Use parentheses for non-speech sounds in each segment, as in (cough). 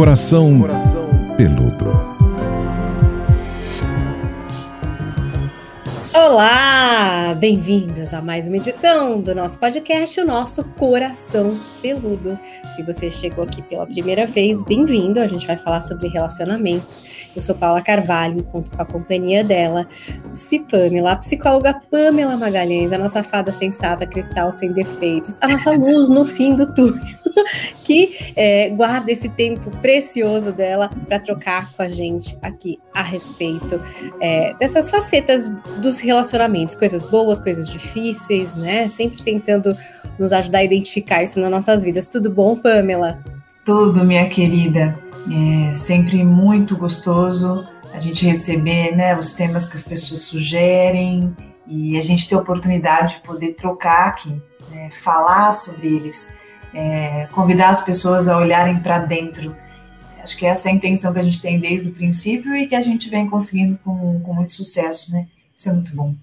Coração Peludo. Olá, bem-vindos a mais uma edição do nosso podcast, o nosso Coração Peludo. Se você chegou aqui pela primeira vez, bem-vindo. A gente vai falar sobre relacionamento. Eu sou Paula Carvalho, conto com a companhia dela, Psi a psicóloga Pamela Magalhães, a nossa fada sensata, cristal sem defeitos, a nossa luz no fim do túnel, (laughs) que é, guarda esse tempo precioso dela para trocar com a gente aqui a respeito é, dessas facetas dos relacionamentos, coisas boas, coisas difíceis, né? Sempre tentando nos ajudar a identificar isso nas nossas vidas. Tudo bom, Pamela? Tudo, minha querida. É sempre muito gostoso a gente receber né, os temas que as pessoas sugerem e a gente ter a oportunidade de poder trocar aqui, né, falar sobre eles, é, convidar as pessoas a olharem para dentro. Acho que essa é a intenção que a gente tem desde o princípio e que a gente vem conseguindo com, com muito sucesso, né? Isso é muito bom.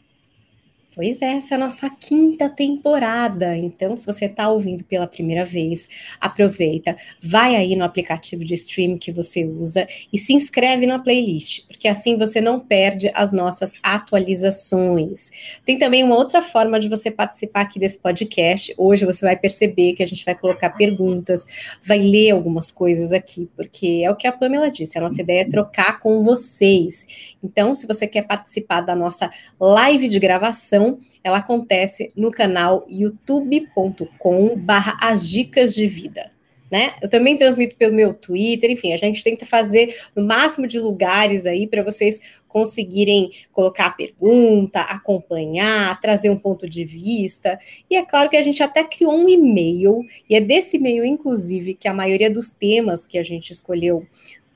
Pois é, essa é a nossa quinta temporada. Então, se você está ouvindo pela primeira vez, aproveita, vai aí no aplicativo de stream que você usa e se inscreve na playlist, porque assim você não perde as nossas atualizações. Tem também uma outra forma de você participar aqui desse podcast. Hoje você vai perceber que a gente vai colocar perguntas, vai ler algumas coisas aqui, porque é o que a Pamela disse, a nossa ideia é trocar com vocês. Então, se você quer participar da nossa live de gravação, ela acontece no canal youtube.com barra as dicas de vida. Né? Eu também transmito pelo meu Twitter, enfim, a gente tenta fazer no máximo de lugares aí para vocês conseguirem colocar a pergunta, acompanhar, trazer um ponto de vista. E é claro que a gente até criou um e-mail, e é desse e-mail, inclusive, que a maioria dos temas que a gente escolheu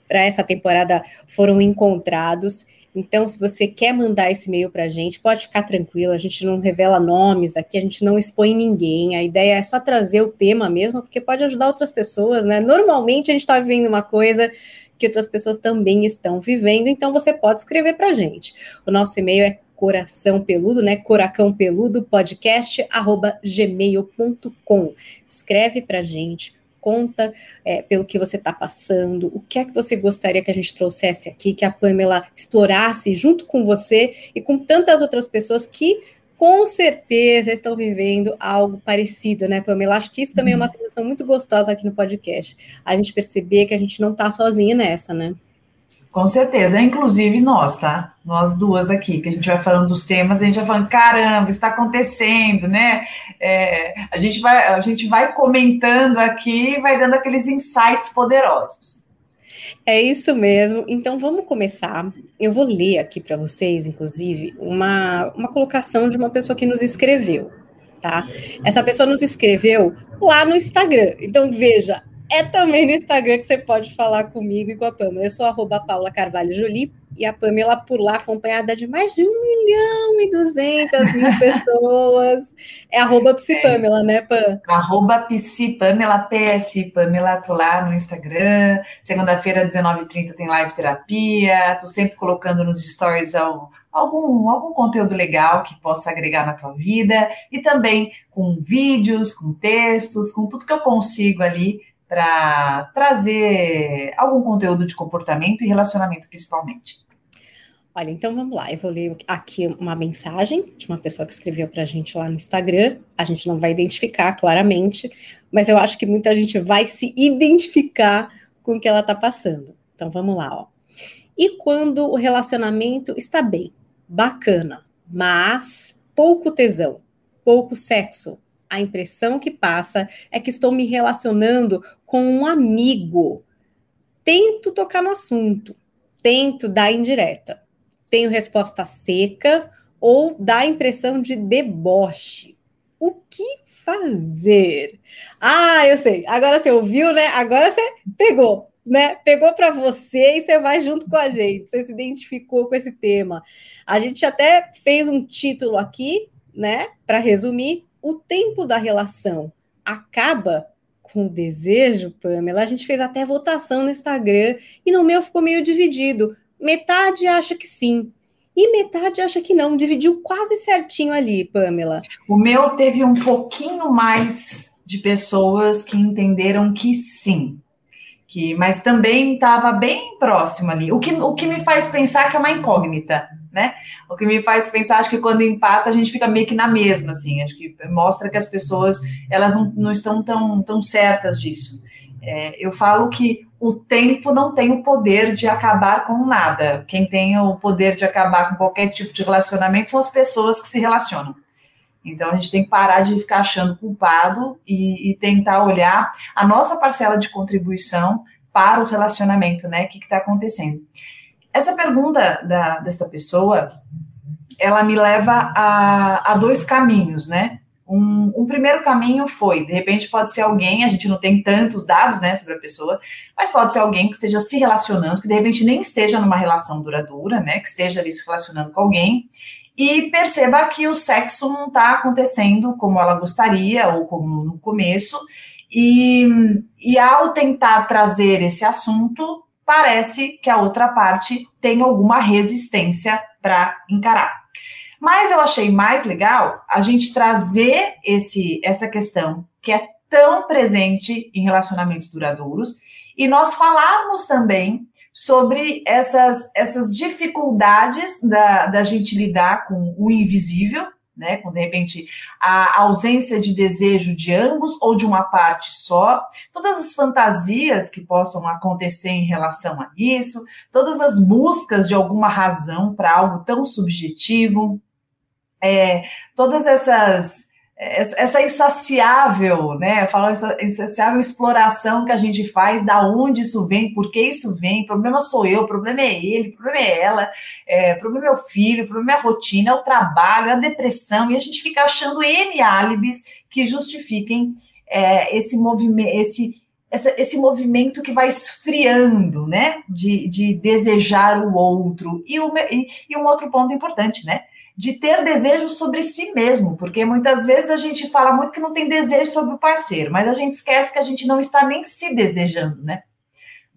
para essa temporada foram encontrados. Então, se você quer mandar esse e-mail para a gente, pode ficar tranquilo, a gente não revela nomes aqui, a gente não expõe ninguém. A ideia é só trazer o tema mesmo, porque pode ajudar outras pessoas, né? Normalmente a gente está vivendo uma coisa que outras pessoas também estão vivendo, então você pode escrever para a gente. O nosso e-mail é coração peludo, né? Coracão peludo podcast arroba gmail.com. Escreve para a gente conta é, pelo que você está passando, o que é que você gostaria que a gente trouxesse aqui, que a Pamela explorasse junto com você e com tantas outras pessoas que com certeza estão vivendo algo parecido, né, Pamela? Acho que isso também é uma uhum. sensação muito gostosa aqui no podcast. A gente perceber que a gente não está sozinha nessa, né? Com certeza, inclusive nós, tá? Nós duas aqui, que a gente vai falando dos temas, a gente vai falando, caramba, está acontecendo, né? É, a, gente vai, a gente vai comentando aqui, vai dando aqueles insights poderosos. É isso mesmo. Então vamos começar. Eu vou ler aqui para vocês, inclusive, uma, uma colocação de uma pessoa que nos escreveu, tá? Essa pessoa nos escreveu lá no Instagram. Então veja, é também no Instagram que você pode falar comigo e com a Pamela. Eu sou arroba Paula Carvalho Jolie e a Pamela por lá, acompanhada de mais de um milhão e duzentas mil (laughs) pessoas. É arroba Psipamela, né, Pam? Arroba Psipamela, PS Pamela, tô lá no Instagram. Segunda-feira, 19h30, tem live terapia. Tô sempre colocando nos stories algum, algum conteúdo legal que possa agregar na tua vida. E também com vídeos, com textos, com tudo que eu consigo ali para trazer algum conteúdo de comportamento e relacionamento, principalmente. Olha, então vamos lá. Eu vou ler aqui uma mensagem de uma pessoa que escreveu para a gente lá no Instagram. A gente não vai identificar claramente, mas eu acho que muita gente vai se identificar com o que ela está passando. Então vamos lá, ó. E quando o relacionamento está bem, bacana, mas pouco tesão, pouco sexo, a impressão que passa é que estou me relacionando com um amigo. Tento tocar no assunto, tento dar indireta. Tenho resposta seca ou dá impressão de deboche. O que fazer? Ah, eu sei. Agora você ouviu, né? Agora você pegou, né? Pegou para você e você vai junto com a gente. Você se identificou com esse tema. A gente até fez um título aqui, né? Para resumir, o tempo da relação acaba com o desejo, Pamela, a gente fez até votação no Instagram e no meu ficou meio dividido. Metade acha que sim e metade acha que não. Dividiu quase certinho ali, Pamela. O meu teve um pouquinho mais de pessoas que entenderam que sim, que, mas também estava bem próximo ali. O que, o que me faz pensar que é uma incógnita, né? O que me faz pensar, acho que quando empata a gente fica meio que na mesma, assim. Acho que mostra que as pessoas elas não, não estão tão, tão certas disso. É, eu falo que o tempo não tem o poder de acabar com nada. Quem tem o poder de acabar com qualquer tipo de relacionamento são as pessoas que se relacionam. Então a gente tem que parar de ficar achando culpado e, e tentar olhar a nossa parcela de contribuição para o relacionamento, né? O que está acontecendo? Essa pergunta da, dessa pessoa, ela me leva a, a dois caminhos, né? Um, um, primeiro caminho foi, de repente pode ser alguém, a gente não tem tantos dados, né, sobre a pessoa, mas pode ser alguém que esteja se relacionando, que de repente nem esteja numa relação duradoura, né, que esteja ali se relacionando com alguém, e perceba que o sexo não está acontecendo como ela gostaria ou como no começo, e, e ao tentar trazer esse assunto, parece que a outra parte tem alguma resistência para encarar. Mas eu achei mais legal a gente trazer esse, essa questão que é tão presente em relacionamentos duradouros e nós falarmos também sobre essas, essas dificuldades da, da gente lidar com o invisível, né? Com de repente a ausência de desejo de ambos ou de uma parte só, todas as fantasias que possam acontecer em relação a isso, todas as buscas de alguma razão para algo tão subjetivo, é, todas essas essa insaciável, né? Falo essa insaciável exploração que a gente faz, da onde isso vem, por que isso vem, problema sou eu, problema é ele, problema é ela, é, problema é o filho, problema é a rotina, é o trabalho, é a depressão, e a gente fica achando N álibis que justifiquem é, esse movimento, esse, esse movimento que vai esfriando, né? De, de desejar o outro. E, e, e um outro ponto importante, né? De ter desejo sobre si mesmo, porque muitas vezes a gente fala muito que não tem desejo sobre o parceiro, mas a gente esquece que a gente não está nem se desejando, né?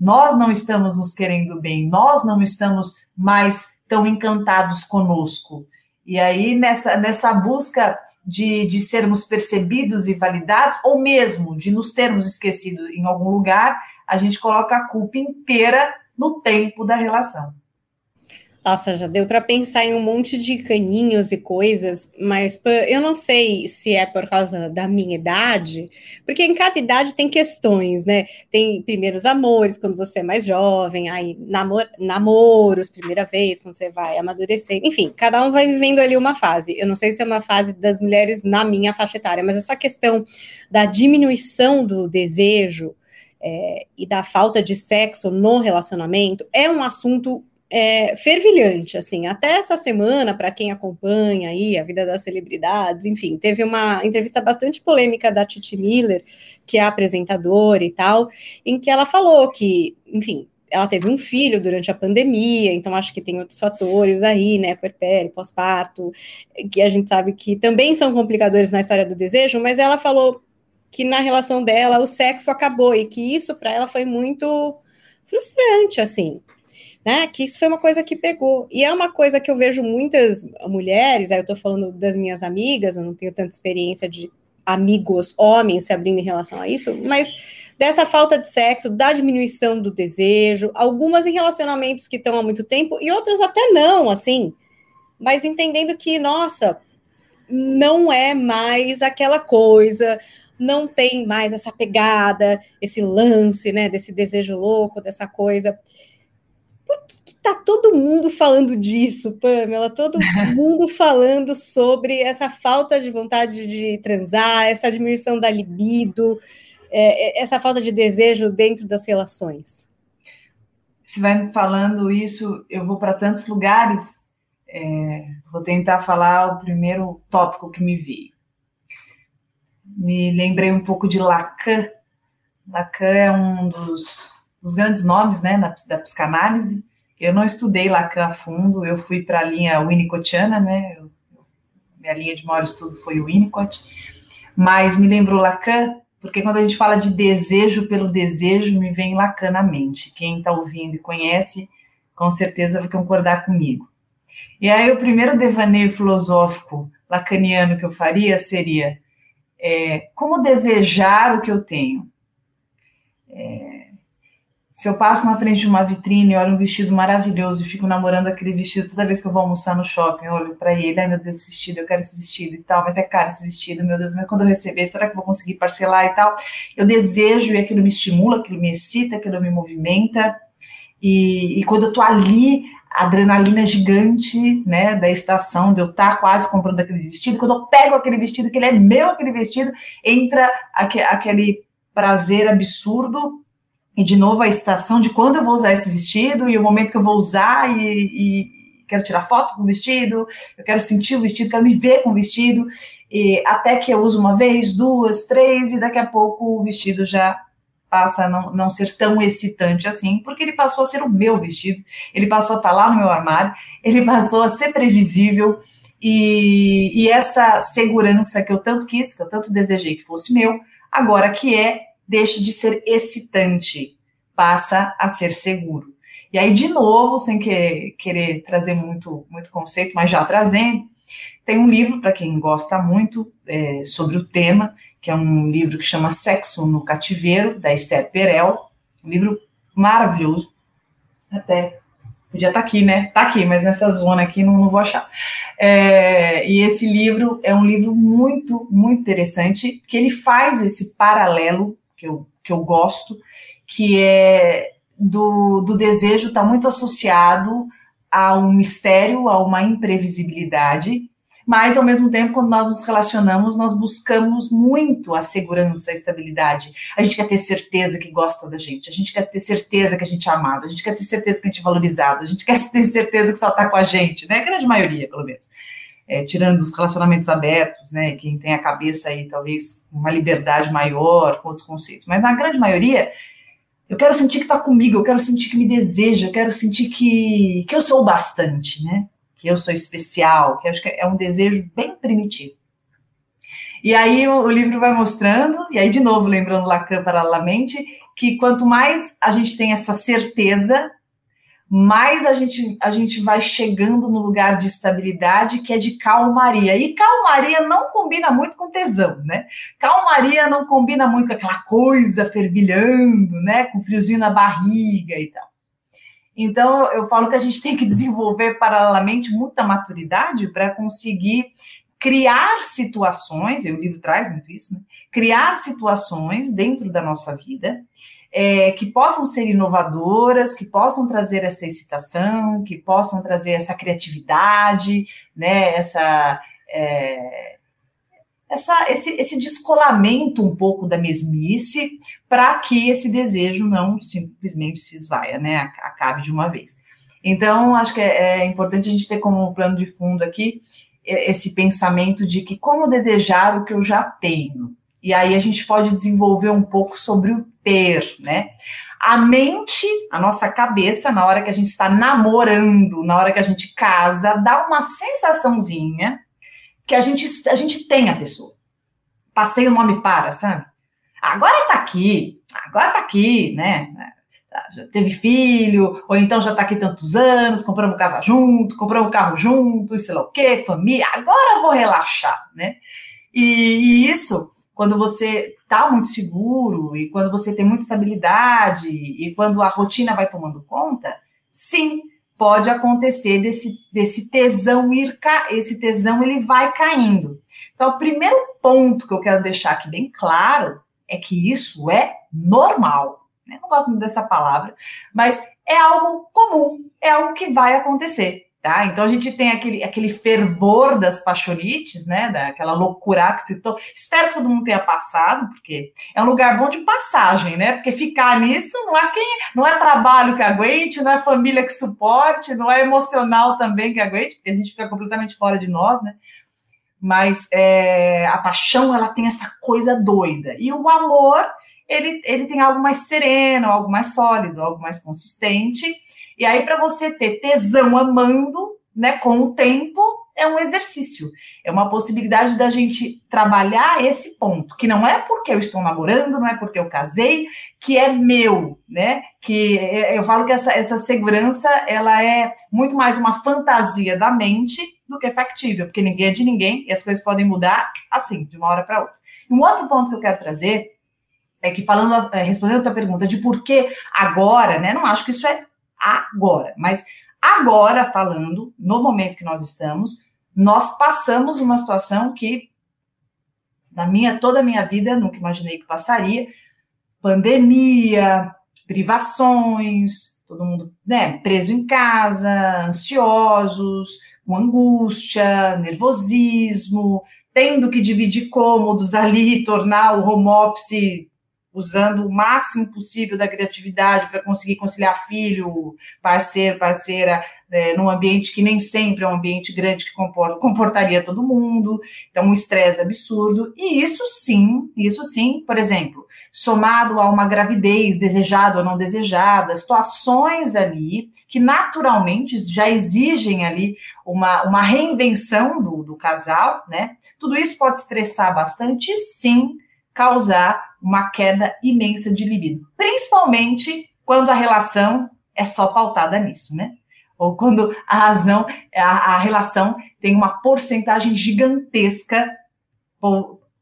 Nós não estamos nos querendo bem, nós não estamos mais tão encantados conosco. E aí, nessa, nessa busca de, de sermos percebidos e validados, ou mesmo de nos termos esquecido em algum lugar, a gente coloca a culpa inteira no tempo da relação. Nossa, já deu para pensar em um monte de caninhos e coisas, mas eu não sei se é por causa da minha idade, porque em cada idade tem questões, né? Tem primeiros amores quando você é mais jovem, aí namor namoros, primeira vez, quando você vai amadurecer, enfim, cada um vai vivendo ali uma fase. Eu não sei se é uma fase das mulheres na minha faixa etária, mas essa questão da diminuição do desejo é, e da falta de sexo no relacionamento é um assunto é, fervilhante, assim, até essa semana, para quem acompanha aí a vida das celebridades, enfim, teve uma entrevista bastante polêmica da Titi Miller, que é apresentadora e tal, em que ela falou que, enfim, ela teve um filho durante a pandemia, então acho que tem outros fatores aí, né, puerpério, pós-parto, que a gente sabe que também são complicadores na história do desejo, mas ela falou que na relação dela o sexo acabou e que isso para ela foi muito frustrante, assim né? Que isso foi uma coisa que pegou. E é uma coisa que eu vejo muitas mulheres, aí eu tô falando das minhas amigas, eu não tenho tanta experiência de amigos homens se abrindo em relação a isso, mas dessa falta de sexo, da diminuição do desejo, algumas em relacionamentos que estão há muito tempo e outras até não, assim, mas entendendo que, nossa, não é mais aquela coisa, não tem mais essa pegada, esse lance, né, desse desejo louco, dessa coisa tá todo mundo falando disso, Pamela? Todo (laughs) mundo falando sobre essa falta de vontade de transar, essa diminuição da libido, é, é essa falta de desejo dentro das relações. Você vai me falando isso, eu vou para tantos lugares. É, vou tentar falar o primeiro tópico que me veio. Me lembrei um pouco de Lacan. Lacan é um dos dos grandes nomes né, na, da psicanálise. Eu não estudei Lacan a fundo, eu fui para a linha winnicottiana, né? Minha linha de maior estudo foi o Winnicott, mas me lembrou Lacan, porque quando a gente fala de desejo pelo desejo, me vem Lacan na mente. Quem está ouvindo e conhece, com certeza vai concordar comigo. E aí, o primeiro devaneio filosófico lacaniano que eu faria seria é, como desejar o que eu tenho. É, se eu passo na frente de uma vitrine e olho um vestido maravilhoso e fico namorando aquele vestido toda vez que eu vou almoçar no shopping, eu olho para ele, ai meu Deus, esse vestido, eu quero esse vestido e tal, mas é caro esse vestido, meu Deus, mas quando eu receber, será que eu vou conseguir parcelar e tal? Eu desejo e aquilo me estimula, aquilo me excita, aquilo me movimenta. E, e quando eu tô ali, a adrenalina gigante, né, da estação, de eu estar tá quase comprando aquele vestido, quando eu pego aquele vestido, que ele é meu, aquele vestido, entra aquele prazer absurdo e de novo a estação de quando eu vou usar esse vestido e o momento que eu vou usar e, e quero tirar foto com o vestido, eu quero sentir o vestido, quero me ver com o vestido, e até que eu uso uma vez, duas, três, e daqui a pouco o vestido já passa a não, não ser tão excitante assim, porque ele passou a ser o meu vestido, ele passou a estar lá no meu armário, ele passou a ser previsível, e, e essa segurança que eu tanto quis, que eu tanto desejei que fosse meu, agora que é deixa de ser excitante, passa a ser seguro. E aí, de novo, sem que, querer trazer muito, muito conceito, mas já trazendo, tem um livro, para quem gosta muito, é, sobre o tema, que é um livro que chama Sexo no Cativeiro, da Esther Perel, um livro maravilhoso, até podia estar tá aqui, né? Tá aqui, mas nessa zona aqui não, não vou achar. É, e esse livro é um livro muito, muito interessante, que ele faz esse paralelo que eu, que eu gosto, que é do, do desejo estar tá muito associado a um mistério, a uma imprevisibilidade, mas ao mesmo tempo, quando nós nos relacionamos, nós buscamos muito a segurança, a estabilidade. A gente quer ter certeza que gosta da gente, a gente quer ter certeza que a gente é amado, a gente quer ter certeza que a gente é valorizado, a gente quer (laughs) ter certeza que só está com a gente, né? A grande maioria, pelo menos é, tirando os relacionamentos abertos, né, quem tem a cabeça aí talvez uma liberdade maior com outros conceitos, mas na grande maioria eu quero sentir que está comigo, eu quero sentir que me deseja, eu quero sentir que, que eu sou bastante, né, que eu sou especial, que acho que é um desejo bem primitivo. E aí o, o livro vai mostrando, e aí de novo lembrando Lacan paralelamente, que quanto mais a gente tem essa certeza mais a gente, a gente vai chegando no lugar de estabilidade que é de calmaria. E calmaria não combina muito com tesão, né? Calmaria não combina muito com aquela coisa fervilhando, né? Com friozinho na barriga e tal. Então, eu falo que a gente tem que desenvolver paralelamente muita maturidade para conseguir criar situações, e o livro traz muito isso, né? criar situações dentro da nossa vida é, que possam ser inovadoras, que possam trazer essa excitação, que possam trazer essa criatividade, né, essa, é, essa esse, esse descolamento um pouco da mesmice, para que esse desejo não simplesmente se esvaia, né, acabe de uma vez. Então, acho que é, é importante a gente ter como plano de fundo aqui esse pensamento de que como desejar o que eu já tenho, e aí a gente pode desenvolver um pouco sobre o ter, né? A mente, a nossa cabeça, na hora que a gente está namorando, na hora que a gente casa, dá uma sensaçãozinha que a gente, a gente tem a pessoa. Passei o nome para, sabe? Agora tá aqui, agora tá aqui, né? Já teve filho, ou então já tá aqui tantos anos, compramos casa junto, compramos carro junto, sei lá o quê, família, agora vou relaxar, né? E, e isso quando você está muito seguro e quando você tem muita estabilidade e quando a rotina vai tomando conta, sim, pode acontecer desse, desse tesão ir esse tesão ele vai caindo. Então, o primeiro ponto que eu quero deixar aqui bem claro é que isso é normal. Eu não gosto muito dessa palavra, mas é algo comum, é algo que vai acontecer. Tá? Então a gente tem aquele, aquele fervor das paixonites, né? Daquela loucura que tô... espero que todo mundo tenha passado, porque é um lugar bom de passagem, né? Porque ficar nisso não é quem, não é trabalho que aguente, não é família que suporte, não é emocional também que aguente, porque a gente fica completamente fora de nós, né? Mas é, a paixão ela tem essa coisa doida e o amor ele, ele tem algo mais sereno, algo mais sólido, algo mais consistente e aí, para você ter tesão amando, né, com o tempo, é um exercício. É uma possibilidade da gente trabalhar esse ponto, que não é porque eu estou namorando, não é porque eu casei, que é meu, né? Que é, eu falo que essa, essa segurança ela é muito mais uma fantasia da mente do que factível, porque ninguém é de ninguém e as coisas podem mudar assim, de uma hora para outra. Um outro ponto que eu quero trazer é que falando, é, respondendo a tua pergunta de por que agora, né? Não acho que isso é agora, mas agora falando, no momento que nós estamos, nós passamos uma situação que na minha toda a minha vida nunca imaginei que passaria, pandemia, privações, todo mundo né, preso em casa, ansiosos, com angústia, nervosismo, tendo que dividir cômodos ali, tornar o home office usando o máximo possível da criatividade para conseguir conciliar filho, parceiro, parceira, é, num ambiente que nem sempre é um ambiente grande que comporta, comportaria todo mundo, então um estresse absurdo, e isso sim, isso sim, por exemplo, somado a uma gravidez desejada ou não desejada, situações ali que naturalmente já exigem ali uma, uma reinvenção do, do casal, né? Tudo isso pode estressar bastante e sim causar uma queda imensa de libido, principalmente quando a relação é só pautada nisso, né? Ou quando a razão, a, a relação tem uma porcentagem gigantesca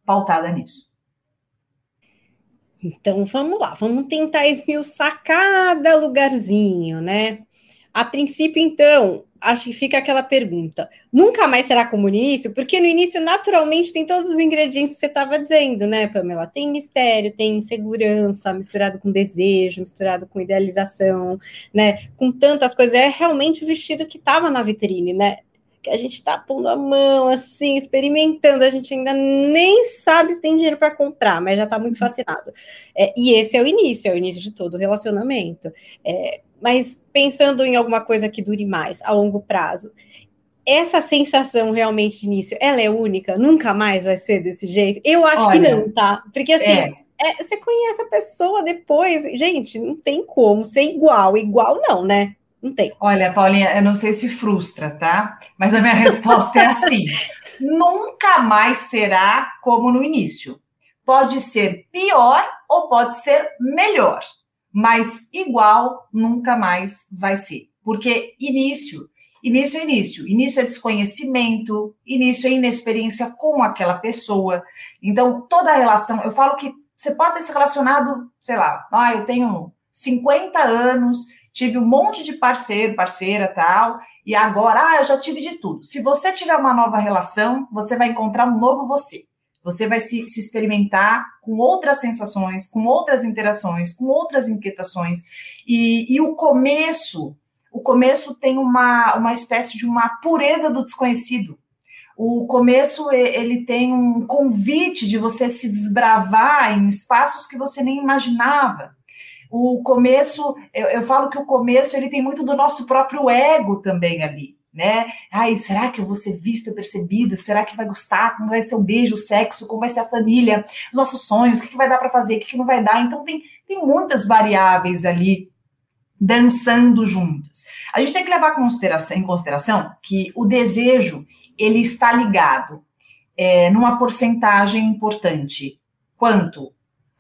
pautada nisso. Então vamos lá, vamos tentar esmiuçar cada lugarzinho, né? A princípio, então, acho que fica aquela pergunta: nunca mais será como no início? Porque no início, naturalmente, tem todos os ingredientes que você estava dizendo, né, Pamela? Tem mistério, tem insegurança, misturado com desejo, misturado com idealização, né? Com tantas coisas. É realmente o vestido que estava na vitrine, né? que a gente está pondo a mão assim, experimentando, a gente ainda nem sabe se tem dinheiro para comprar, mas já está muito fascinado. É, e esse é o início, é o início de todo o relacionamento. É, mas pensando em alguma coisa que dure mais, a longo prazo, essa sensação realmente de início, ela é única? Nunca mais vai ser desse jeito? Eu acho Olha, que não, tá? Porque assim, é. É, você conhece a pessoa depois, gente, não tem como ser igual, igual não, né? Não tem. Olha, Paulinha, eu não sei se frustra, tá? Mas a minha resposta é assim: (laughs) nunca mais será como no início. Pode ser pior ou pode ser melhor mas igual nunca mais vai ser. Porque início, início é início, início é desconhecimento, início é inexperiência com aquela pessoa. Então, toda a relação, eu falo que você pode ter se relacionado, sei lá, ah, eu tenho 50 anos, tive um monte de parceiro, parceira, tal, e agora, ah, eu já tive de tudo. Se você tiver uma nova relação, você vai encontrar um novo você. Você vai se, se, experimentar com outras sensações, com outras interações, com outras inquietações. E, e, o começo, o começo tem uma, uma espécie de uma pureza do desconhecido. O começo ele tem um convite de você se desbravar em espaços que você nem imaginava. O começo, eu, eu falo que o começo ele tem muito do nosso próprio ego também ali né? Ai, será que eu vou ser vista, percebida? Será que vai gostar? Como vai ser o beijo, o sexo? Como vai ser a família? Os nossos sonhos? O que, que vai dar para fazer? O que, que não vai dar? Então, tem, tem muitas variáveis ali dançando juntas. A gente tem que levar em consideração que o desejo ele está ligado é, numa porcentagem importante quanto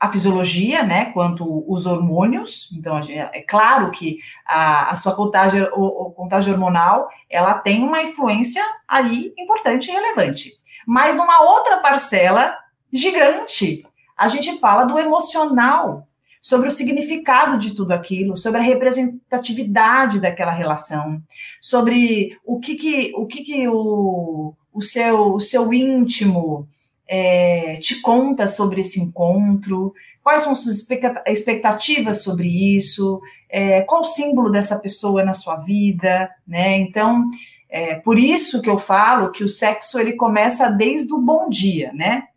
a fisiologia, né, quanto os hormônios. Então, é claro que a, a sua contagem, o, contagem hormonal, ela tem uma influência ali importante e relevante. Mas numa outra parcela gigante, a gente fala do emocional, sobre o significado de tudo aquilo, sobre a representatividade daquela relação, sobre o que que o, que que o, o, seu, o seu íntimo é, te conta sobre esse encontro? Quais são suas expectativas sobre isso? É, qual o símbolo dessa pessoa na sua vida? Né? Então, é por isso que eu falo que o sexo ele começa desde o bom dia, né?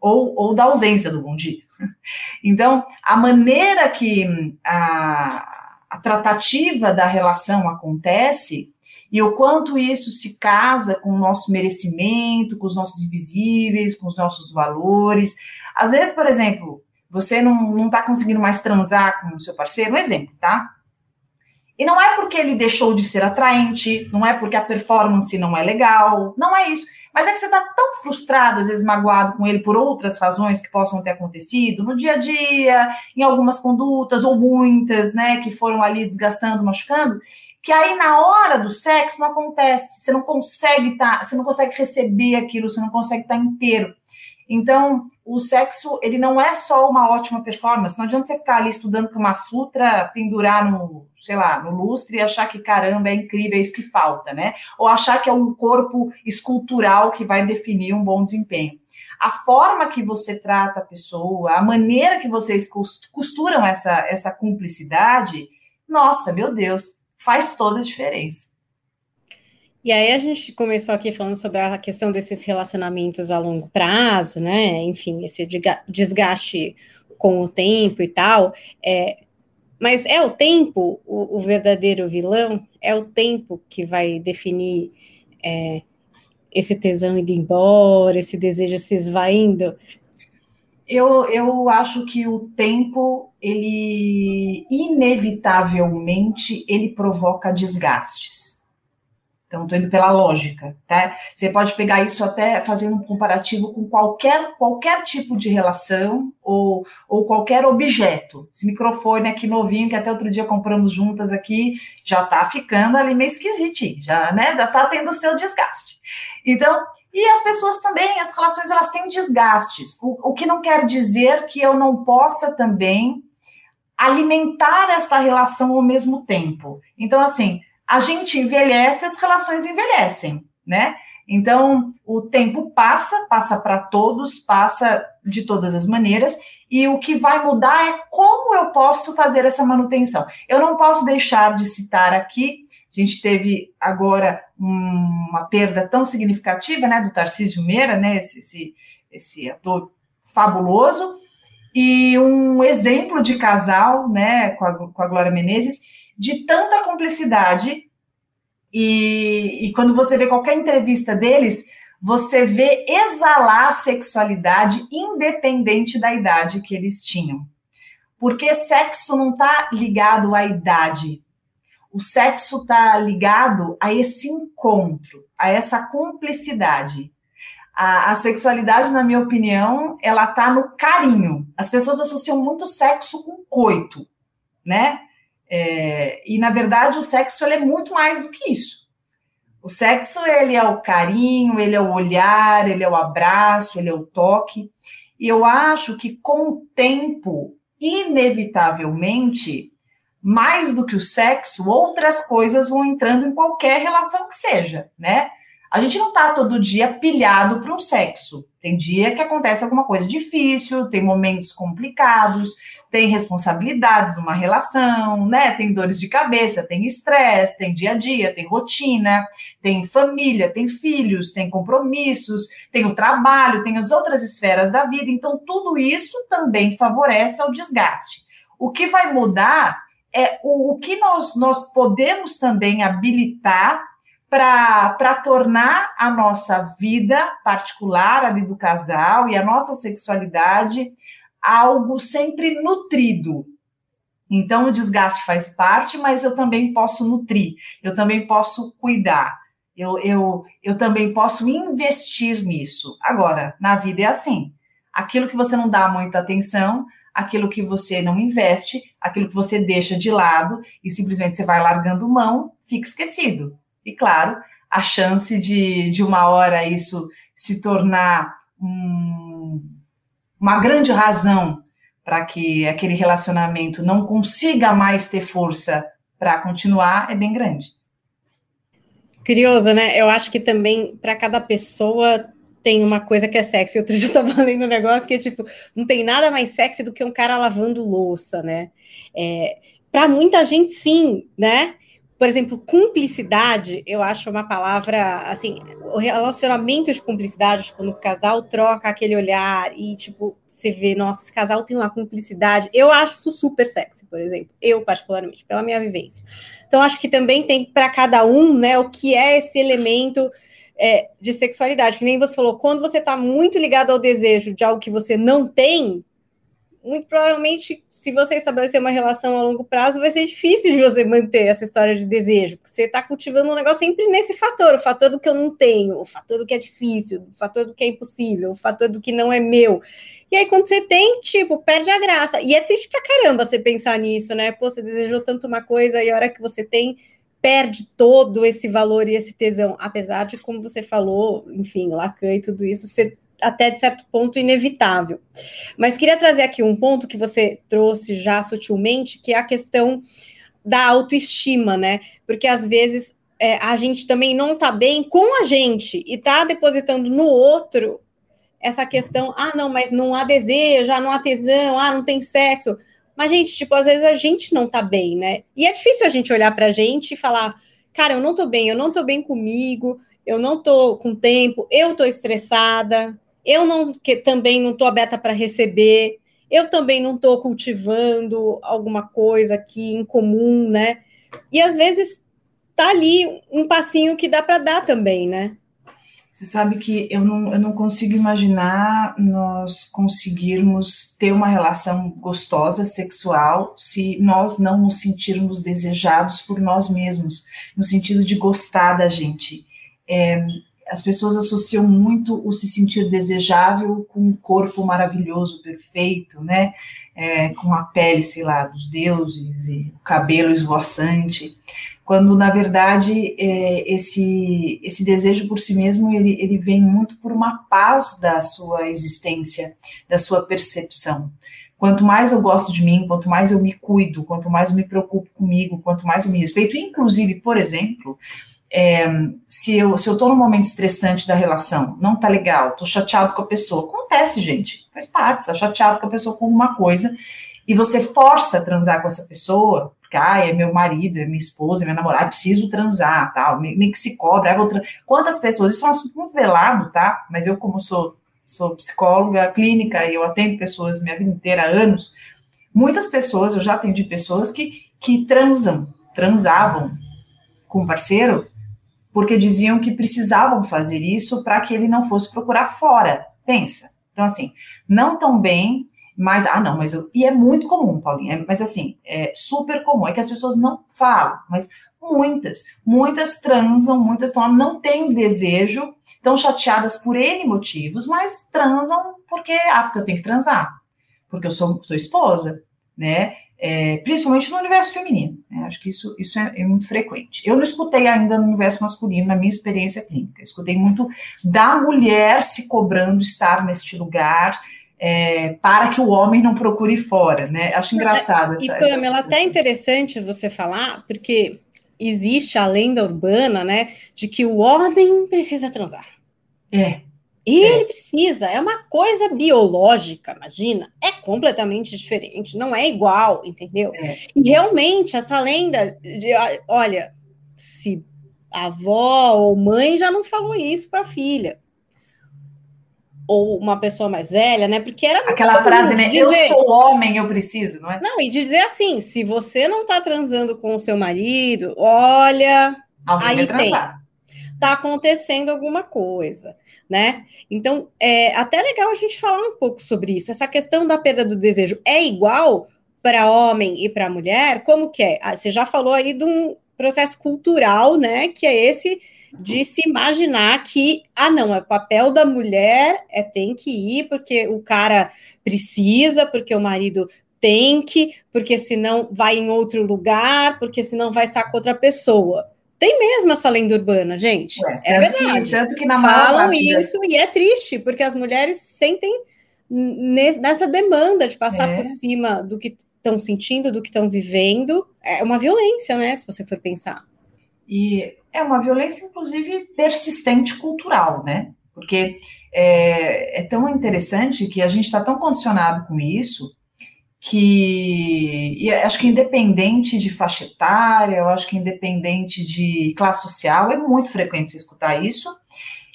Ou, ou da ausência do bom dia. (laughs) Então, a maneira que a, a tratativa da relação acontece e o quanto isso se casa com o nosso merecimento, com os nossos invisíveis, com os nossos valores. Às vezes, por exemplo, você não está conseguindo mais transar com o seu parceiro, um exemplo, tá? E não é porque ele deixou de ser atraente, não é porque a performance não é legal, não é isso. Mas é que você está tão frustrado, às vezes magoado com ele por outras razões que possam ter acontecido no dia a dia, em algumas condutas, ou muitas, né, que foram ali desgastando, machucando, que aí na hora do sexo não acontece, você não consegue tá, você não consegue receber aquilo, você não consegue estar tá inteiro. Então, o sexo, ele não é só uma ótima performance. Não adianta você ficar ali estudando Kama Sutra, pendurar no, sei lá, no lustre e achar que, caramba, é incrível, é isso que falta, né? Ou achar que é um corpo escultural que vai definir um bom desempenho. A forma que você trata a pessoa, a maneira que vocês costuram essa, essa cumplicidade, nossa, meu Deus, faz toda a diferença. E aí a gente começou aqui falando sobre a questão desses relacionamentos a longo prazo, né? Enfim, esse desgaste com o tempo e tal. É, mas é o tempo o, o, verdadeiro vilão? É o tempo que vai definir é, esse tesão indo embora, esse desejo se esvaindo? Eu, eu acho que o tempo, ele inevitavelmente, ele provoca desgastes. Então, estou indo pela lógica, tá? Você pode pegar isso até fazendo um comparativo com qualquer, qualquer tipo de relação ou, ou qualquer objeto. Esse microfone aqui novinho, que até outro dia compramos juntas aqui, já está ficando ali meio esquisitinho, já, né? Já está tendo seu desgaste. Então, e as pessoas também, as relações, elas têm desgastes. O, o que não quer dizer que eu não possa também alimentar esta relação ao mesmo tempo. Então, assim, a gente envelhece, as relações envelhecem, né? Então, o tempo passa, passa para todos, passa de todas as maneiras, e o que vai mudar é como eu posso fazer essa manutenção. Eu não posso deixar de citar aqui, a gente teve agora uma perda tão significativa, né, do Tarcísio Meira, né, esse, esse, esse ator fabuloso, e um exemplo de casal, né, com a, com a Glória Menezes, de tanta cumplicidade. E, e quando você vê qualquer entrevista deles, você vê exalar a sexualidade independente da idade que eles tinham. Porque sexo não está ligado à idade. O sexo está ligado a esse encontro, a essa cumplicidade. A, a, sexualidade, na minha opinião, ela tá no carinho. As pessoas associam muito sexo com coito, né? É, e na verdade o sexo é muito mais do que isso. O sexo ele é o carinho, ele é o olhar, ele é o abraço, ele é o toque. E eu acho que com o tempo, inevitavelmente, mais do que o sexo, outras coisas vão entrando em qualquer relação que seja, né? A gente não está todo dia pilhado para um sexo. Tem dia que acontece alguma coisa difícil, tem momentos complicados, tem responsabilidades numa relação, né? Tem dores de cabeça, tem estresse, tem dia a dia, tem rotina, tem família, tem filhos, tem compromissos, tem o trabalho, tem as outras esferas da vida. Então, tudo isso também favorece ao desgaste. O que vai mudar é o, o que nós, nós podemos também habilitar para tornar a nossa vida particular ali do casal e a nossa sexualidade algo sempre nutrido. Então, o desgaste faz parte, mas eu também posso nutrir, eu também posso cuidar, eu, eu, eu também posso investir nisso. Agora, na vida é assim: aquilo que você não dá muita atenção, aquilo que você não investe, aquilo que você deixa de lado e simplesmente você vai largando mão, fica esquecido. E claro, a chance de, de uma hora isso se tornar um, uma grande razão para que aquele relacionamento não consiga mais ter força para continuar é bem grande. Curioso, né? Eu acho que também para cada pessoa tem uma coisa que é sexy. Outro dia eu tava (laughs) lendo um negócio que é tipo, não tem nada mais sexy do que um cara lavando louça, né? É, para muita gente, sim, né? por exemplo, cumplicidade, eu acho uma palavra, assim, o relacionamento de cumplicidade, quando o casal troca aquele olhar e, tipo, você vê, nossa, esse casal tem uma cumplicidade, eu acho isso super sexy, por exemplo, eu particularmente, pela minha vivência. Então, acho que também tem para cada um, né, o que é esse elemento é, de sexualidade, que nem você falou, quando você está muito ligado ao desejo de algo que você não tem, muito provavelmente, se você estabelecer uma relação a longo prazo, vai ser difícil de você manter essa história de desejo. Porque você está cultivando um negócio sempre nesse fator, o fator do que eu não tenho, o fator do que é difícil, o fator do que é impossível, o fator do que não é meu. E aí, quando você tem, tipo, perde a graça. E é triste pra caramba você pensar nisso, né? Pô, você desejou tanto uma coisa e a hora que você tem, perde todo esse valor e esse tesão. Apesar de, como você falou, enfim, Lacan e tudo isso, você até de certo ponto inevitável. Mas queria trazer aqui um ponto que você trouxe já sutilmente, que é a questão da autoestima, né? Porque às vezes é, a gente também não tá bem com a gente e tá depositando no outro essa questão, ah, não, mas não há desejo, ah, não há tesão, ah, não tem sexo. Mas, gente, tipo, às vezes a gente não tá bem, né? E é difícil a gente olhar pra gente e falar, cara, eu não tô bem, eu não tô bem comigo, eu não tô com tempo, eu tô estressada, eu não que, também não tô aberta para receber, eu também não tô cultivando alguma coisa aqui em comum, né? E às vezes tá ali um passinho que dá para dar também, né? Você sabe que eu não, eu não consigo imaginar nós conseguirmos ter uma relação gostosa, sexual, se nós não nos sentirmos desejados por nós mesmos, no sentido de gostar da gente. É, as pessoas associam muito o se sentir desejável com um corpo maravilhoso, perfeito, né? É, com a pele, sei lá, dos deuses e o cabelo esvoaçante quando na verdade é, esse esse desejo por si mesmo ele, ele vem muito por uma paz da sua existência, da sua percepção. Quanto mais eu gosto de mim, quanto mais eu me cuido, quanto mais eu me preocupo comigo, quanto mais eu me respeito, inclusive, por exemplo, é, se eu se eu tô num momento estressante da relação, não tá legal, tô chateado com a pessoa, acontece, gente, faz parte, tá chateado com a pessoa com alguma coisa e você força a transar com essa pessoa, é meu marido, é minha esposa, é minha namorada, preciso transar, tal, meio que se cobra, vou quantas pessoas, isso é um assunto muito velado, tá, mas eu como sou, sou psicóloga clínica e eu atendo pessoas minha vida inteira, há anos, muitas pessoas, eu já atendi pessoas que, que transam, transavam com um parceiro, porque diziam que precisavam fazer isso para que ele não fosse procurar fora, pensa, então assim, não tão bem mas, ah, não, mas eu. E é muito comum, Paulinha, é, mas assim, é super comum, é que as pessoas não falam, mas muitas, muitas transam, muitas estão, não têm desejo, estão chateadas por N motivos, mas transam porque, ah, porque eu tenho que transar, porque eu sou, sou esposa, né? É, principalmente no universo feminino. Né? Acho que isso, isso é, é, muito frequente. Eu não escutei ainda no universo masculino, na minha experiência clínica. escutei muito da mulher se cobrando estar neste lugar, é, para que o homem não procure fora, né? Acho engraçado essa. E Pamela, essa até interessante você falar, porque existe a lenda urbana, né, de que o homem precisa transar. É. Ele é. precisa, é uma coisa biológica, imagina, é completamente diferente, não é igual, entendeu? É. E realmente, essa lenda de, olha, se a avó ou mãe já não falou isso para a filha, ou uma pessoa mais velha, né? Porque era aquela frase, né? Dizer, eu sou homem, eu preciso, não é? Não, e dizer assim: se você não tá transando com o seu marido, olha, Alguém aí tem. Tá acontecendo alguma coisa, né? Então, é até legal a gente falar um pouco sobre isso. Essa questão da perda do desejo é igual para homem e para mulher? Como que é? Ah, você já falou aí de um processo cultural, né? Que é esse de se imaginar que, ah, não, é o papel da mulher, é tem que ir, porque o cara precisa, porque o marido tem que, porque senão vai em outro lugar, porque senão vai estar com outra pessoa. Tem mesmo essa lenda urbana, gente. É, é verdade. Que, tanto que na Falam isso e é triste, porque as mulheres sentem nessa demanda de passar é. por cima do que estão sentindo, do que estão vivendo. É uma violência, né? Se você for pensar. E é uma violência, inclusive, persistente cultural, né? Porque é, é tão interessante que a gente está tão condicionado com isso que acho que independente de faixa etária, eu acho que independente de classe social, é muito frequente você escutar isso.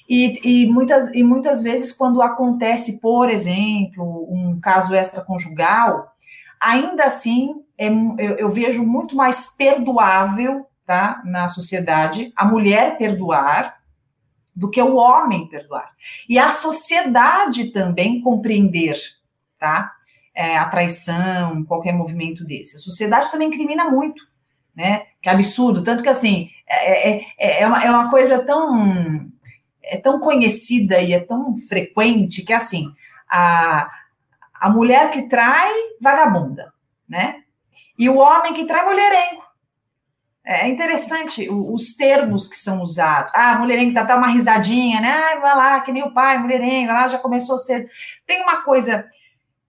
E, e, muitas, e muitas vezes, quando acontece, por exemplo, um caso extraconjugal, ainda assim é, eu, eu vejo muito mais perdoável tá, na sociedade, a mulher perdoar do que o homem perdoar. E a sociedade também compreender, tá? É, a traição, qualquer movimento desse. A sociedade também crimina muito, né? Que absurdo. Tanto que, assim, é, é, é, é uma, é uma coisa tão, é tão conhecida e é tão frequente que, assim, a, a mulher que trai, vagabunda, né? E o homem que trai, mulherengo. É interessante os termos que são usados. Ah, mulherengo tá, tá uma risadinha, né? Ah, vai lá, que nem o pai, mulherengo, lá já começou cedo. Tem uma coisa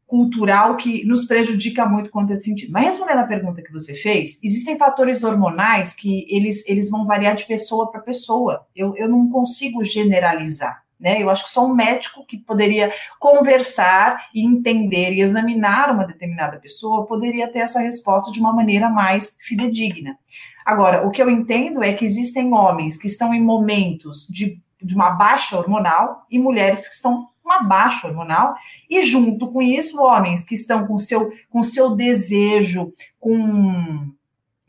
cultural que nos prejudica muito quanto a esse sentido. Mas respondendo a pergunta que você fez, existem fatores hormonais que eles, eles vão variar de pessoa para pessoa. Eu, eu não consigo generalizar. Né? Eu acho que só um médico que poderia conversar e entender e examinar uma determinada pessoa poderia ter essa resposta de uma maneira mais fidedigna. Agora, o que eu entendo é que existem homens que estão em momentos de, de uma baixa hormonal e mulheres que estão uma baixa hormonal, e junto com isso, homens que estão com seu, com seu desejo, com,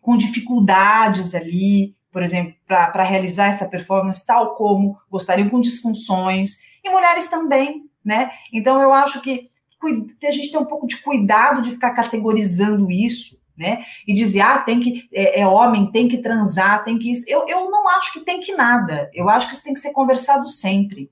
com dificuldades ali, por exemplo, para realizar essa performance, tal como gostariam com disfunções, e mulheres também, né? Então eu acho que a gente tem um pouco de cuidado de ficar categorizando isso, né? E dizer, ah, tem que, é, é, homem, tem que transar, tem que isso. Eu, eu não acho que tem que nada. Eu acho que isso tem que ser conversado sempre.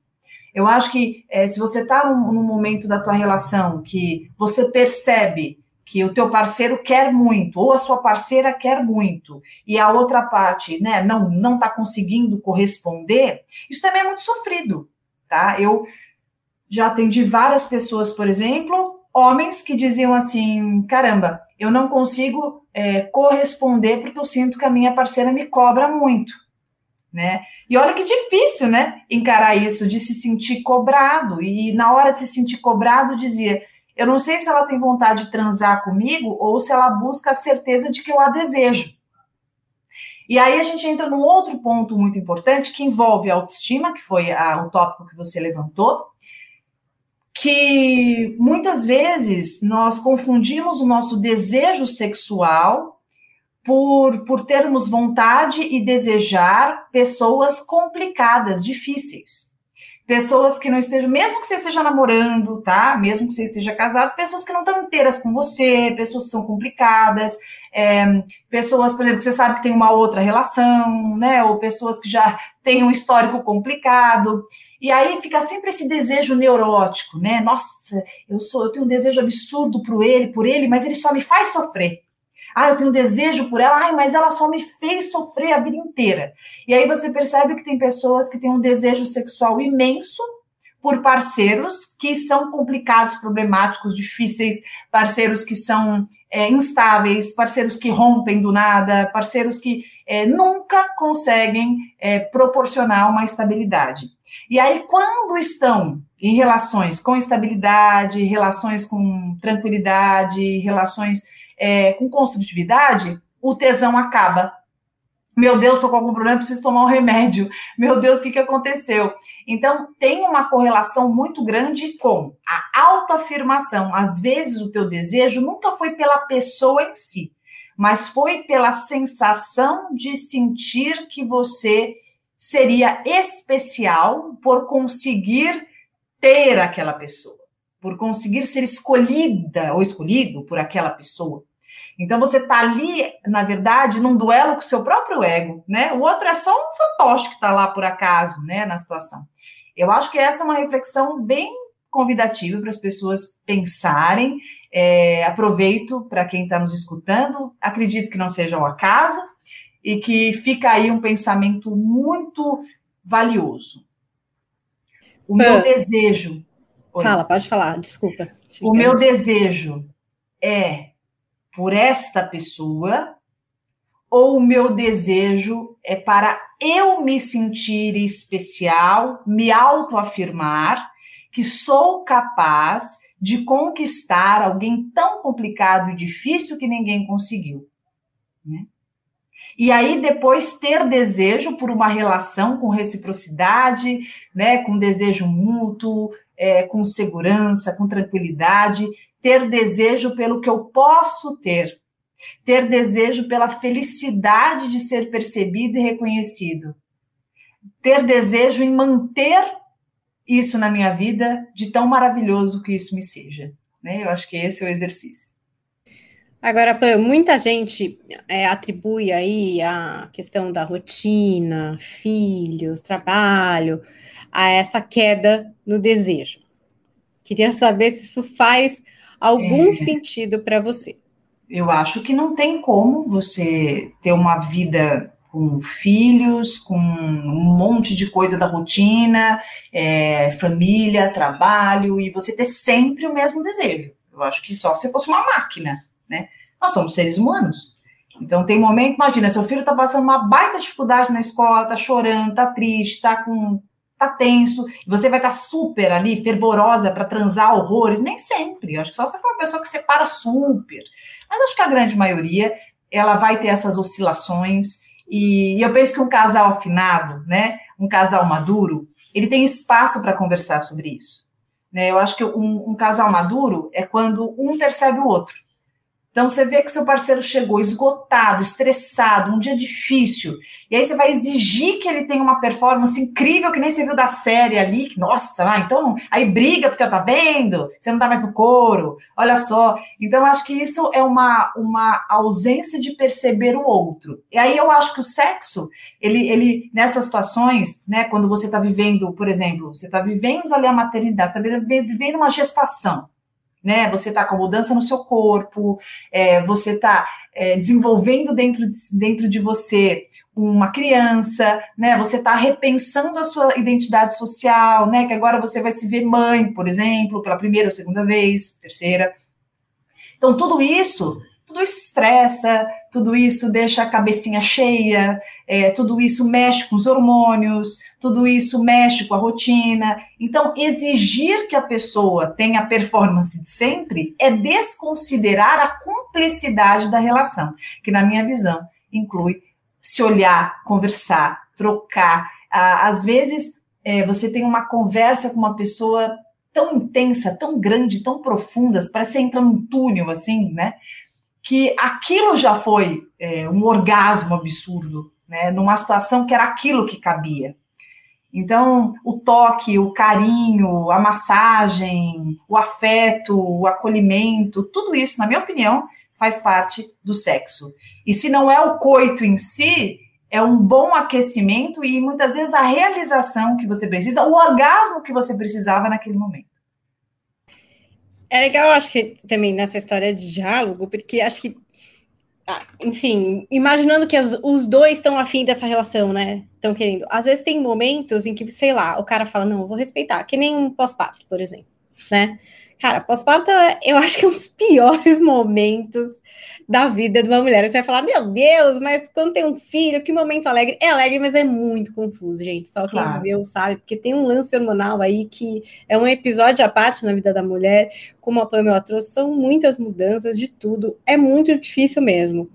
Eu acho que é, se você está num, num momento da tua relação que você percebe que o teu parceiro quer muito, ou a sua parceira quer muito, e a outra parte, né, não não está conseguindo corresponder, isso também é muito sofrido, tá? Eu já atendi várias pessoas, por exemplo, homens que diziam assim, caramba, eu não consigo é, corresponder porque eu sinto que a minha parceira me cobra muito, né? E olha que difícil, né, encarar isso, de se sentir cobrado, e na hora de se sentir cobrado, dizia, eu não sei se ela tem vontade de transar comigo ou se ela busca a certeza de que eu a desejo. E aí a gente entra num outro ponto muito importante que envolve a autoestima, que foi a, o tópico que você levantou, que muitas vezes nós confundimos o nosso desejo sexual por, por termos vontade e desejar pessoas complicadas, difíceis pessoas que não estejam, mesmo que você esteja namorando, tá? Mesmo que você esteja casado, pessoas que não estão inteiras com você, pessoas que são complicadas, é, pessoas, por exemplo, que você sabe que tem uma outra relação, né? Ou pessoas que já têm um histórico complicado. E aí fica sempre esse desejo neurótico, né? Nossa, eu sou, eu tenho um desejo absurdo por ele, por ele, mas ele só me faz sofrer. Ah, eu tenho um desejo por ela, ai, mas ela só me fez sofrer a vida inteira. E aí você percebe que tem pessoas que têm um desejo sexual imenso por parceiros que são complicados, problemáticos, difíceis, parceiros que são é, instáveis, parceiros que rompem do nada, parceiros que é, nunca conseguem é, proporcionar uma estabilidade. E aí, quando estão em relações com estabilidade, relações com tranquilidade, relações é, com construtividade, o tesão acaba. Meu Deus, estou com algum problema, preciso tomar um remédio. Meu Deus, o que, que aconteceu? Então, tem uma correlação muito grande com a autoafirmação. Às vezes, o teu desejo nunca foi pela pessoa em si, mas foi pela sensação de sentir que você seria especial por conseguir ter aquela pessoa, por conseguir ser escolhida ou escolhido por aquela pessoa. Então você está ali, na verdade, num duelo com o seu próprio ego, né? O outro é só um fantoche que está lá por acaso, né, na situação. Eu acho que essa é uma reflexão bem convidativa para as pessoas pensarem. É, aproveito para quem está nos escutando, acredito que não seja o acaso e que fica aí um pensamento muito valioso. O meu desejo. Fala, pode falar, desculpa. O meu desejo é por esta pessoa ou o meu desejo é para eu me sentir especial, me autoafirmar que sou capaz de conquistar alguém tão complicado e difícil que ninguém conseguiu. Né? E aí depois ter desejo por uma relação com reciprocidade, né, com desejo mútuo, é, com segurança, com tranquilidade, ter desejo pelo que eu posso ter, ter desejo pela felicidade de ser percebido e reconhecido, ter desejo em manter isso na minha vida, de tão maravilhoso que isso me seja. Né? Eu acho que esse é o exercício. Agora, muita gente é, atribui aí a questão da rotina, filhos, trabalho, a essa queda no desejo. Queria saber se isso faz algum é. sentido para você. eu acho que não tem como você ter uma vida com filhos, com um monte de coisa da rotina, é, família, trabalho, e você ter sempre o mesmo desejo. Eu acho que só se fosse uma máquina, né? Nós somos seres humanos. Então tem momento, imagina, seu filho está passando uma baita dificuldade na escola, está chorando, está triste, está com tá tenso, você vai estar tá super ali, fervorosa para transar horrores, nem sempre. Eu acho que só você for uma pessoa que separa super. Mas acho que a grande maioria, ela vai ter essas oscilações, e eu penso que um casal afinado, né, um casal maduro, ele tem espaço para conversar sobre isso. Né? Eu acho que um, um casal maduro é quando um percebe o outro. Então você vê que seu parceiro chegou esgotado, estressado, um dia difícil, e aí você vai exigir que ele tenha uma performance incrível que nem você viu da série ali, que, nossa, ah, então aí briga porque tá vendo, você não tá mais no couro, olha só. Então acho que isso é uma, uma ausência de perceber o outro. E aí eu acho que o sexo, ele, ele nessas situações, né, quando você está vivendo, por exemplo, você está vivendo ali a maternidade, está vivendo uma gestação, né? Você está com mudança no seu corpo, é, você está é, desenvolvendo dentro de, dentro de você uma criança, né? Você está repensando a sua identidade social, né? Que agora você vai se ver mãe, por exemplo, pela primeira ou segunda vez, terceira. Então, tudo isso tudo isso estressa, tudo isso deixa a cabecinha cheia, é, tudo isso mexe com os hormônios, tudo isso mexe com a rotina. Então, exigir que a pessoa tenha performance de sempre é desconsiderar a cumplicidade da relação, que, na minha visão, inclui se olhar, conversar, trocar. Às vezes, é, você tem uma conversa com uma pessoa tão intensa, tão grande, tão profunda, parece entrar num túnel, assim, né? Que aquilo já foi é, um orgasmo absurdo, né, numa situação que era aquilo que cabia. Então, o toque, o carinho, a massagem, o afeto, o acolhimento, tudo isso, na minha opinião, faz parte do sexo. E se não é o coito em si, é um bom aquecimento e muitas vezes a realização que você precisa, o orgasmo que você precisava naquele momento. É legal, acho que também nessa história de diálogo, porque acho que, ah, enfim, imaginando que os, os dois estão afim dessa relação, né? Estão querendo. Às vezes tem momentos em que, sei lá, o cara fala, não, eu vou respeitar, que nem um pós-parto, por exemplo, né? Cara, pós-parto, eu acho que é um dos (laughs) piores momentos da vida de uma mulher. Você vai falar, meu Deus, mas quando tem um filho, que momento alegre. É alegre, mas é muito confuso, gente. Só quem claro. viveu sabe, porque tem um lance hormonal aí que é um episódio à parte na vida da mulher. Como a Pamela trouxe, são muitas mudanças de tudo. É muito difícil mesmo.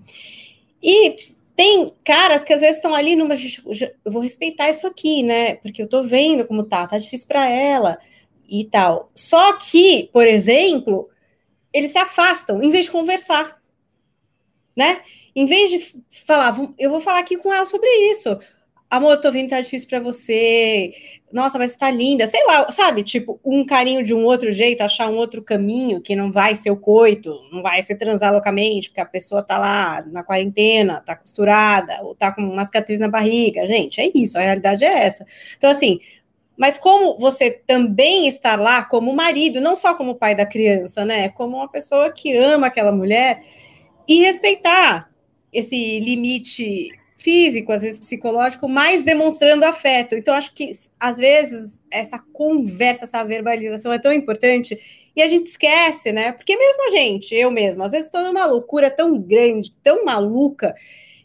E tem caras que às vezes estão ali numa. Eu vou respeitar isso aqui, né? Porque eu tô vendo como tá, tá difícil para ela e tal. Só que, por exemplo, eles se afastam em vez de conversar, né? Em vez de falar, eu vou falar aqui com ela sobre isso. Amor, tô vendo que tá difícil para você. Nossa, mas tá linda. Sei lá, sabe? Tipo, um carinho de um outro jeito, achar um outro caminho que não vai ser o coito, não vai ser transar loucamente, porque a pessoa tá lá na quarentena, tá costurada, ou tá com uma cicatriz na barriga. Gente, é isso, a realidade é essa. Então, assim, mas como você também está lá como marido, não só como pai da criança, né? Como uma pessoa que ama aquela mulher e respeitar esse limite físico, às vezes psicológico, mas demonstrando afeto. Então, acho que às vezes essa conversa, essa verbalização é tão importante e a gente esquece, né? Porque mesmo a gente, eu mesma, às vezes estou numa loucura tão grande, tão maluca,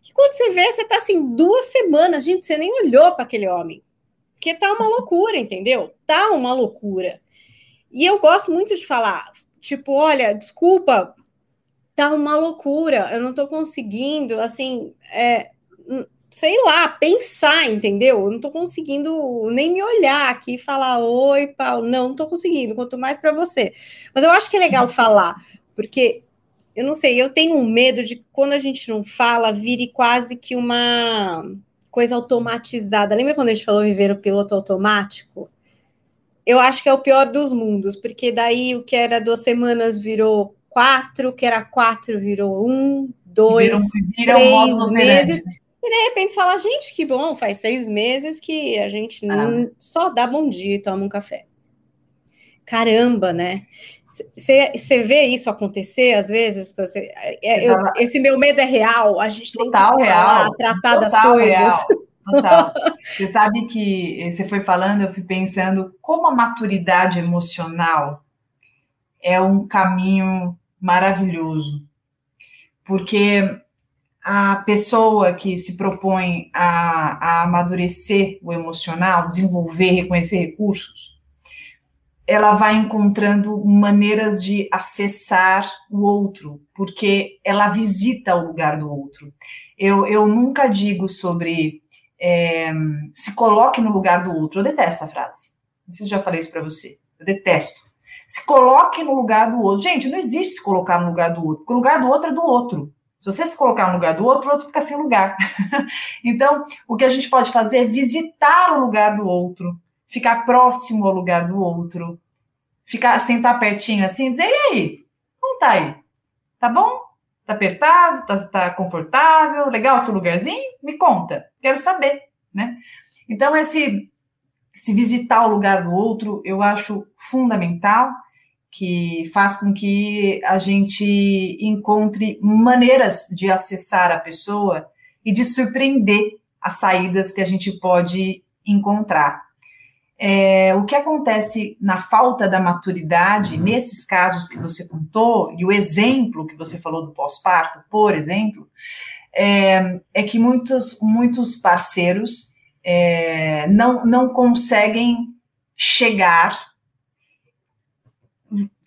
que quando você vê, você está assim duas semanas, gente, você nem olhou para aquele homem. Porque tá uma loucura, entendeu? Tá uma loucura. E eu gosto muito de falar, tipo, olha, desculpa, tá uma loucura, eu não tô conseguindo, assim, é, sei lá, pensar, entendeu? Eu não tô conseguindo nem me olhar aqui e falar, oi, Paulo, não, não tô conseguindo, quanto mais para você. Mas eu acho que é legal falar, porque eu não sei, eu tenho um medo de quando a gente não fala, vire quase que uma coisa automatizada. Lembra quando a gente falou viver o piloto automático? Eu acho que é o pior dos mundos, porque daí o que era duas semanas virou quatro, o que era quatro virou um, dois, viram, viram três meses. E de repente fala, gente, que bom, faz seis meses que a gente ah. só dá bom dia e toma um café. Caramba, né? Você vê isso acontecer às vezes? Você, é, eu, esse meu medo é real, a gente Total tem que falar, real. tratar das coisas. Real. Total. (laughs) Você sabe que você foi falando, eu fui pensando como a maturidade emocional é um caminho maravilhoso. Porque a pessoa que se propõe a, a amadurecer o emocional, desenvolver, reconhecer recursos, ela vai encontrando maneiras de acessar o outro, porque ela visita o lugar do outro. Eu, eu nunca digo sobre é, se coloque no lugar do outro. Eu detesto essa frase. Não sei se já falei isso para você. Eu detesto. Se coloque no lugar do outro. Gente, não existe se colocar no lugar do outro, porque o lugar do outro é do outro. Se você se colocar no lugar do outro, o outro fica sem lugar. (laughs) então, o que a gente pode fazer é visitar o lugar do outro, ficar próximo ao lugar do outro, ficar sentar pertinho assim dizer: e aí? Como tá aí? Tá bom? Tá apertado? Tá, tá confortável? Legal o seu lugarzinho? Me conta, quero saber, né? Então, esse, esse visitar o lugar do outro eu acho fundamental que faz com que a gente encontre maneiras de acessar a pessoa e de surpreender as saídas que a gente pode encontrar. É, o que acontece na falta da maturidade, nesses casos que você contou, e o exemplo que você falou do pós-parto, por exemplo, é, é, que muitos, muitos parceiros é, não, não conseguem chegar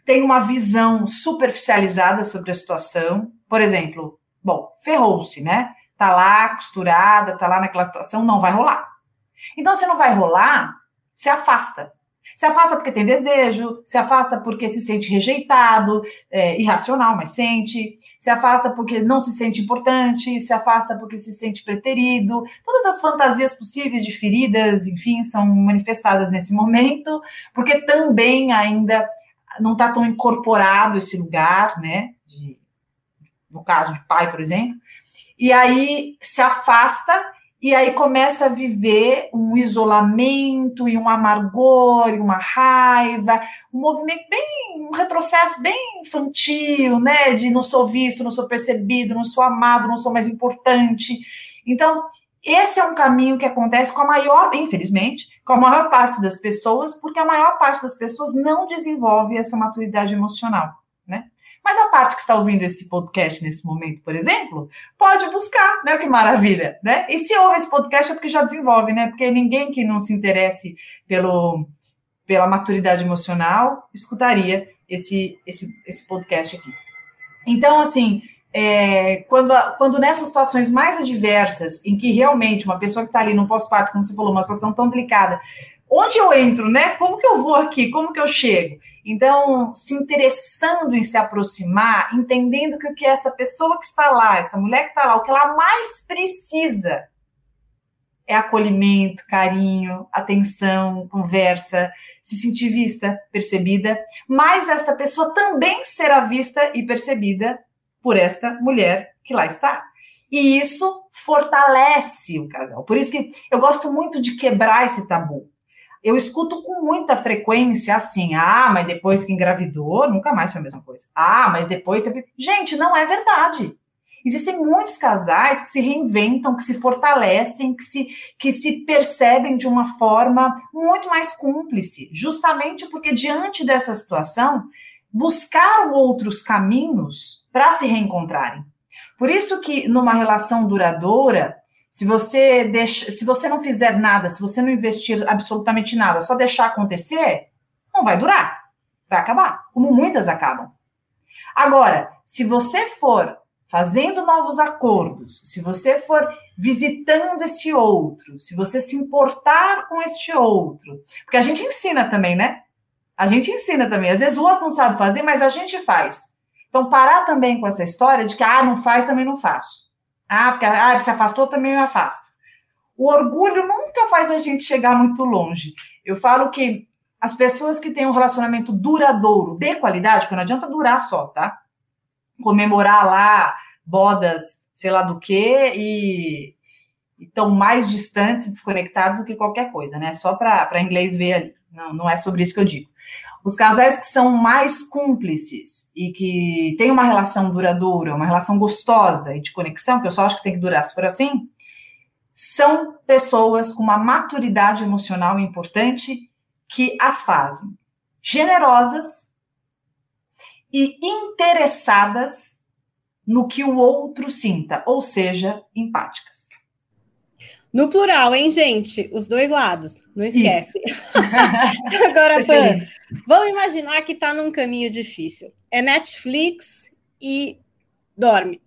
tem uma visão superficializada sobre a situação. Por exemplo, bom, ferrou-se, né? Tá lá costurada, tá lá naquela situação, não vai rolar. Então, se não vai rolar, se afasta. Se afasta porque tem desejo, se afasta porque se sente rejeitado, é, irracional, mas sente, se afasta porque não se sente importante, se afasta porque se sente preterido. Todas as fantasias possíveis de feridas, enfim, são manifestadas nesse momento, porque também ainda não está tão incorporado esse lugar, né? De, no caso de pai, por exemplo, e aí se afasta e aí começa a viver um isolamento e um amargor e uma raiva, um movimento bem, um retrocesso bem infantil, né? De não sou visto, não sou percebido, não sou amado, não sou mais importante. Então, esse é um caminho que acontece com a maior, infelizmente, com a maior parte das pessoas, porque a maior parte das pessoas não desenvolve essa maturidade emocional? Mas a parte que está ouvindo esse podcast nesse momento, por exemplo, pode buscar, né? Que maravilha, né? E se ouve esse podcast é porque já desenvolve, né? Porque ninguém que não se interesse pelo, pela maturidade emocional escutaria esse, esse, esse podcast aqui. Então, assim, é, quando, quando nessas situações mais adversas, em que realmente uma pessoa que está ali no pós-parto, como você falou, uma situação tão delicada, onde eu entro, né? Como que eu vou aqui? Como que eu chego? Então, se interessando em se aproximar, entendendo que o que essa pessoa que está lá, essa mulher que está lá, o que ela mais precisa é acolhimento, carinho, atenção, conversa, se sentir vista, percebida, mas esta pessoa também será vista e percebida por esta mulher que lá está. E isso fortalece o casal. Por isso que eu gosto muito de quebrar esse tabu. Eu escuto com muita frequência assim: ah, mas depois que engravidou, nunca mais foi a mesma coisa. Ah, mas depois teve. Gente, não é verdade. Existem muitos casais que se reinventam, que se fortalecem, que se, que se percebem de uma forma muito mais cúmplice, justamente porque diante dessa situação buscaram outros caminhos para se reencontrarem. Por isso que numa relação duradoura, se você deixa, se você não fizer nada, se você não investir absolutamente nada, só deixar acontecer, não vai durar. Vai acabar, como muitas acabam. Agora, se você for fazendo novos acordos, se você for visitando esse outro, se você se importar com este outro, porque a gente ensina também, né? A gente ensina também. Às vezes o outro não sabe fazer, mas a gente faz. Então, parar também com essa história de que, ah, não faz, também não faço. Ah, porque ah, se afastou, também eu afasto. O orgulho nunca faz a gente chegar muito longe. Eu falo que as pessoas que têm um relacionamento duradouro, de qualidade, porque não adianta durar só, tá? Comemorar lá bodas, sei lá do quê, e estão mais distantes desconectados do que qualquer coisa, né? Só para inglês ver ali. Não, não é sobre isso que eu digo. Os casais que são mais cúmplices e que têm uma relação duradoura, uma relação gostosa e de conexão, que eu só acho que tem que durar se for assim, são pessoas com uma maturidade emocional importante que as fazem generosas e interessadas no que o outro sinta, ou seja, empáticas. No plural, hein, gente? Os dois lados, não esquece. (laughs) (laughs) Agora, Pan, vamos imaginar que está num caminho difícil. É Netflix e dorme.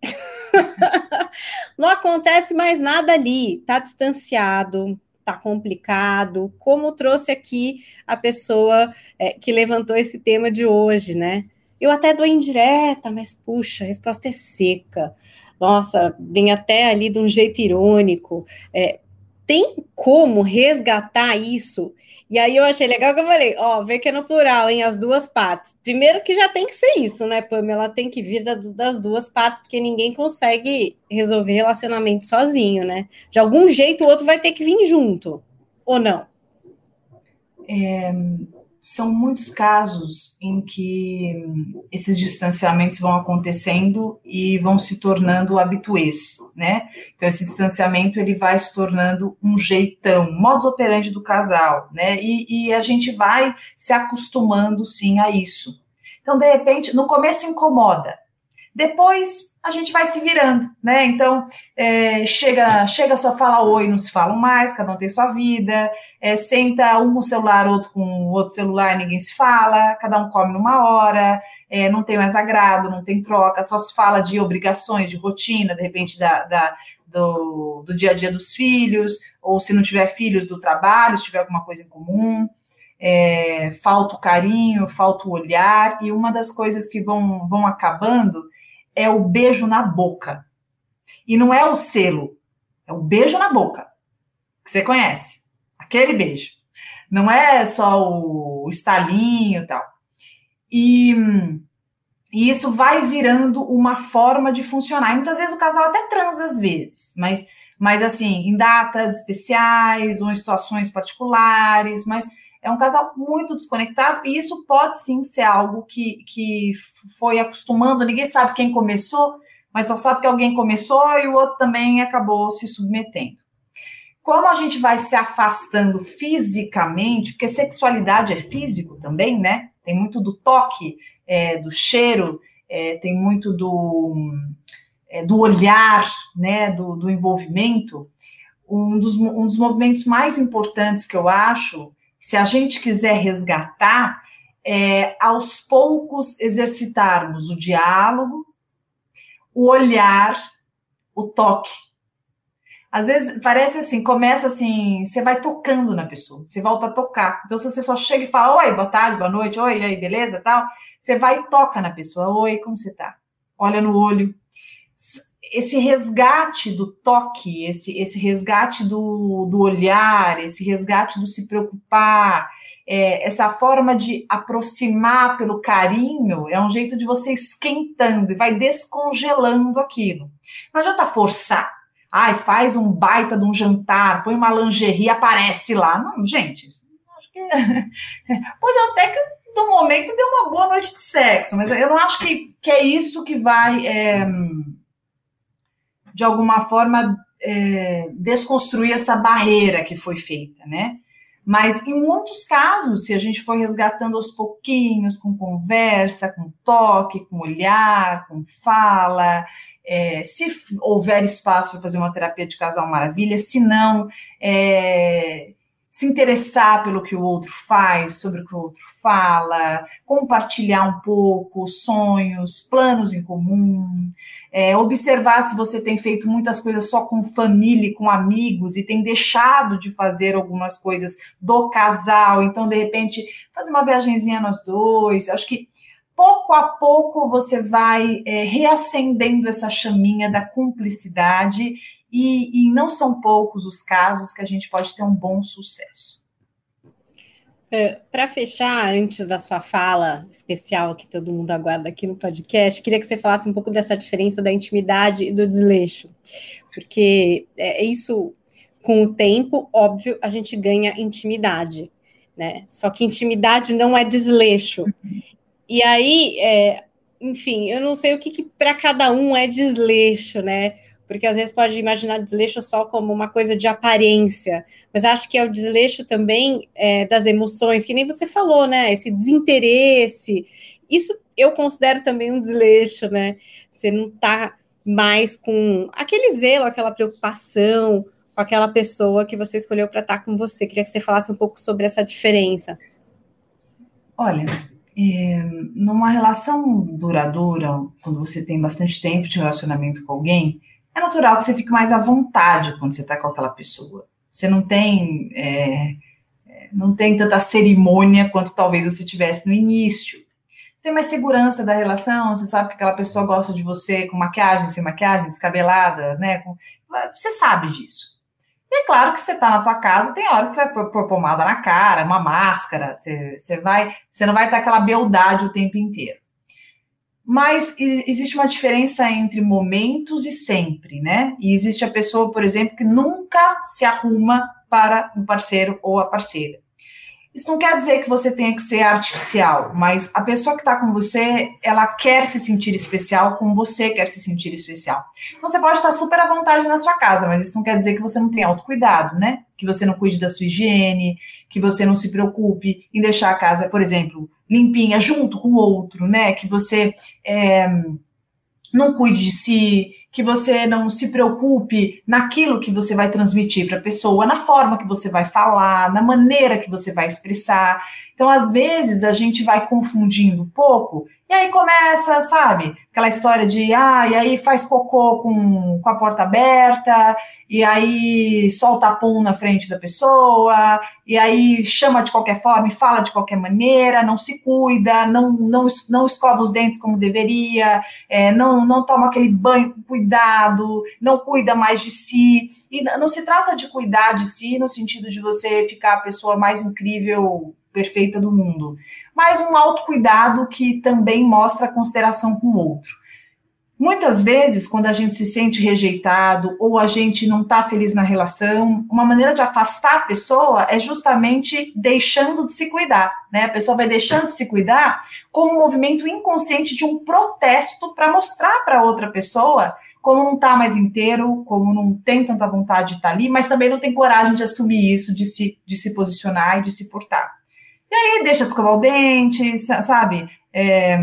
(laughs) não acontece mais nada ali, tá distanciado, tá complicado, como trouxe aqui a pessoa é, que levantou esse tema de hoje, né? Eu até dou indireta, mas puxa, a resposta é seca. Nossa, vem até ali de um jeito irônico. É, tem como resgatar isso? E aí eu achei legal que eu falei, ó, vê que é no plural, em as duas partes. Primeiro que já tem que ser isso, né, Pamela? Tem que vir das duas partes, porque ninguém consegue resolver relacionamento sozinho, né? De algum jeito o outro vai ter que vir junto, ou não? É, são muitos casos em que esses distanciamentos vão acontecendo e vão se tornando habituês, né? Então esse distanciamento ele vai se tornando um jeitão, modus operandi do casal, né? E, e a gente vai se acostumando sim a isso. Então de repente no começo incomoda, depois a gente vai se virando, né? Então, é, chega, chega só fala oi, não se falam mais, cada um tem sua vida, é, senta um com o celular, outro com o outro celular, ninguém se fala, cada um come numa hora, é, não tem mais agrado, não tem troca, só se fala de obrigações, de rotina, de repente, da, da do, do dia a dia dos filhos, ou se não tiver filhos, do trabalho, se tiver alguma coisa em comum. É, falta o carinho, falta o olhar, e uma das coisas que vão, vão acabando é o beijo na boca. E não é o selo, é o beijo na boca. Que você conhece. Aquele beijo. Não é só o estalinho e tal. E, e isso vai virando uma forma de funcionar. E muitas vezes o casal até transa às vezes, mas, mas assim, em datas especiais ou em situações particulares, mas é um casal muito desconectado e isso pode sim ser algo que, que foi acostumando, ninguém sabe quem começou, mas só sabe que alguém começou e o outro também acabou se submetendo. Como a gente vai se afastando fisicamente, porque sexualidade é físico também, né? Tem muito do toque, é, do cheiro, é, tem muito do, é, do olhar, né? Do, do envolvimento. Um dos, um dos movimentos mais importantes que eu acho se a gente quiser resgatar, é, aos poucos exercitarmos o diálogo, o olhar, o toque. Às vezes parece assim, começa assim, você vai tocando na pessoa, você volta a tocar. Então, se você só chega e fala, oi, boa tarde, boa noite, oi, aí, beleza, tal, você vai e toca na pessoa, oi, como você tá? Olha no olho esse resgate do toque, esse, esse resgate do, do olhar, esse resgate do se preocupar, é, essa forma de aproximar pelo carinho é um jeito de você esquentando e vai descongelando aquilo. Não adianta forçar. Ai, faz um baita de um jantar, põe uma lingerie, aparece lá. Não, gente, acho que. (laughs) Pode até que no momento dê uma boa noite de sexo, mas eu não acho que, que é isso que vai. É, de alguma forma, é, desconstruir essa barreira que foi feita, né? Mas em muitos casos, se a gente for resgatando aos pouquinhos, com conversa, com toque, com olhar, com fala, é, se houver espaço para fazer uma terapia de casal maravilha, se não, é, se interessar pelo que o outro faz, sobre o que o outro fala, compartilhar um pouco sonhos, planos em comum, é, observar se você tem feito muitas coisas só com família com amigos e tem deixado de fazer algumas coisas do casal, então de repente fazer uma viagemzinha nós dois. Acho que pouco a pouco você vai é, reacendendo essa chaminha da cumplicidade e, e não são poucos os casos que a gente pode ter um bom sucesso. É, Para fechar, antes da sua fala especial que todo mundo aguarda aqui no podcast, queria que você falasse um pouco dessa diferença da intimidade e do desleixo, porque é, é isso, com o tempo, óbvio, a gente ganha intimidade. né? Só que intimidade não é desleixo. E aí, é, enfim, eu não sei o que, que para cada um é desleixo, né? Porque às vezes pode imaginar desleixo só como uma coisa de aparência, mas acho que é o desleixo também é, das emoções, que nem você falou, né? Esse desinteresse. Isso eu considero também um desleixo, né? Você não está mais com aquele zelo, aquela preocupação com aquela pessoa que você escolheu para estar tá com você. Queria que você falasse um pouco sobre essa diferença. Olha, é, numa relação duradoura, quando você tem bastante tempo de relacionamento com alguém, é natural que você fique mais à vontade quando você está com aquela pessoa. Você não tem é, é, não tem tanta cerimônia quanto talvez você tivesse no início. Você tem mais segurança da relação, você sabe que aquela pessoa gosta de você com maquiagem, sem maquiagem, descabelada, né? Você sabe disso. E é claro que você está na tua casa, tem hora que você vai pôr, pomada na cara, uma máscara, você, você vai, você não vai ter aquela beldade o tempo inteiro. Mas existe uma diferença entre momentos e sempre, né? E existe a pessoa, por exemplo, que nunca se arruma para um parceiro ou a parceira. Isso não quer dizer que você tenha que ser artificial, mas a pessoa que está com você, ela quer se sentir especial como você quer se sentir especial. Então, você pode estar super à vontade na sua casa, mas isso não quer dizer que você não tenha autocuidado, né? Que você não cuide da sua higiene, que você não se preocupe em deixar a casa, por exemplo, limpinha junto com o outro, né? Que você é, não cuide de si, que você não se preocupe naquilo que você vai transmitir para a pessoa, na forma que você vai falar, na maneira que você vai expressar. Então, às vezes, a gente vai confundindo um pouco, e aí começa, sabe, aquela história de, ah, e aí faz cocô com, com a porta aberta, e aí solta pum na frente da pessoa, e aí chama de qualquer forma e fala de qualquer maneira, não se cuida, não, não, não escova os dentes como deveria, é, não, não toma aquele banho com cuidado, não cuida mais de si. E não se trata de cuidar de si no sentido de você ficar a pessoa mais incrível perfeita do mundo, mas um autocuidado que também mostra consideração com o outro. Muitas vezes, quando a gente se sente rejeitado ou a gente não está feliz na relação, uma maneira de afastar a pessoa é justamente deixando de se cuidar, né? A pessoa vai deixando de se cuidar como um movimento inconsciente de um protesto para mostrar para outra pessoa como não está mais inteiro, como não tem tanta vontade de estar tá ali, mas também não tem coragem de assumir isso, de se, de se posicionar e de se portar. E aí deixa de escovar o dente, sabe? É,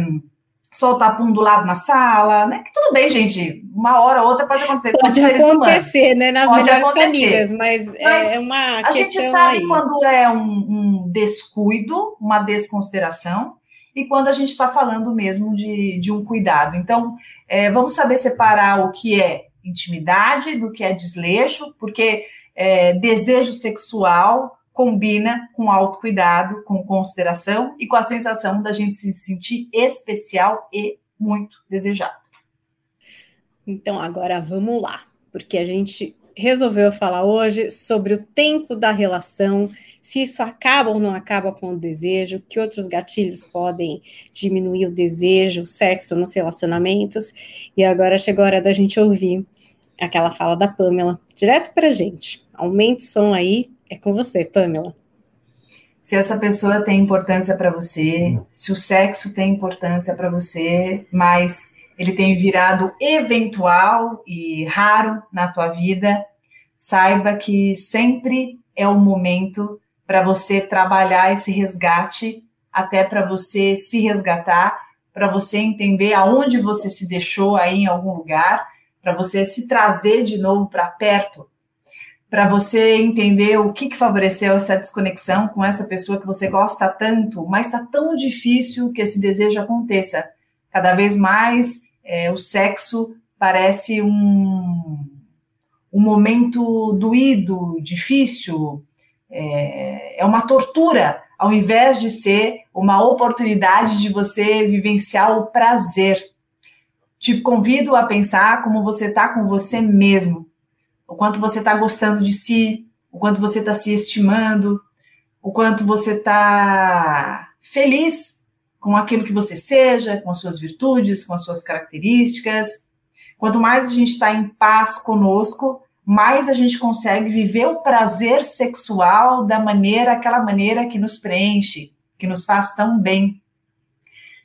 soltar pum do lado na sala, né? Que tudo bem, gente. Uma hora ou outra pode acontecer. Pode acontecer, né? Nas pode melhores acontecer. famílias, mas, mas, é uma A gente sabe aí. quando é um, um, descuido, uma desconsideração, e quando a gente está falando mesmo de, de um cuidado. Então, é, vamos saber separar o que é intimidade do que é desleixo, porque é, desejo sexual combina com autocuidado, com consideração e com a sensação da gente se sentir especial e muito desejado. Então, agora vamos lá, porque a gente resolveu falar hoje sobre o tempo da relação, se isso acaba ou não acaba com o desejo, que outros gatilhos podem diminuir o desejo, o sexo nos relacionamentos. E agora chegou a hora da gente ouvir aquela fala da Pamela, direto para gente. Aumente o som aí, é com você, Pamela. Se essa pessoa tem importância para você, se o sexo tem importância para você, mas ele tem virado eventual e raro na tua vida, saiba que sempre é o momento para você trabalhar esse resgate, até para você se resgatar, para você entender aonde você se deixou aí em algum lugar, para você se trazer de novo para perto para você entender o que, que favoreceu essa desconexão com essa pessoa que você gosta tanto, mas está tão difícil que esse desejo aconteça. Cada vez mais é, o sexo parece um, um momento doído, difícil, é, é uma tortura, ao invés de ser uma oportunidade de você vivenciar o prazer. Te convido a pensar como você está com você mesmo o quanto você está gostando de si, o quanto você está se estimando, o quanto você está feliz com aquilo que você seja, com as suas virtudes, com as suas características. Quanto mais a gente está em paz conosco, mais a gente consegue viver o prazer sexual da maneira, aquela maneira que nos preenche, que nos faz tão bem.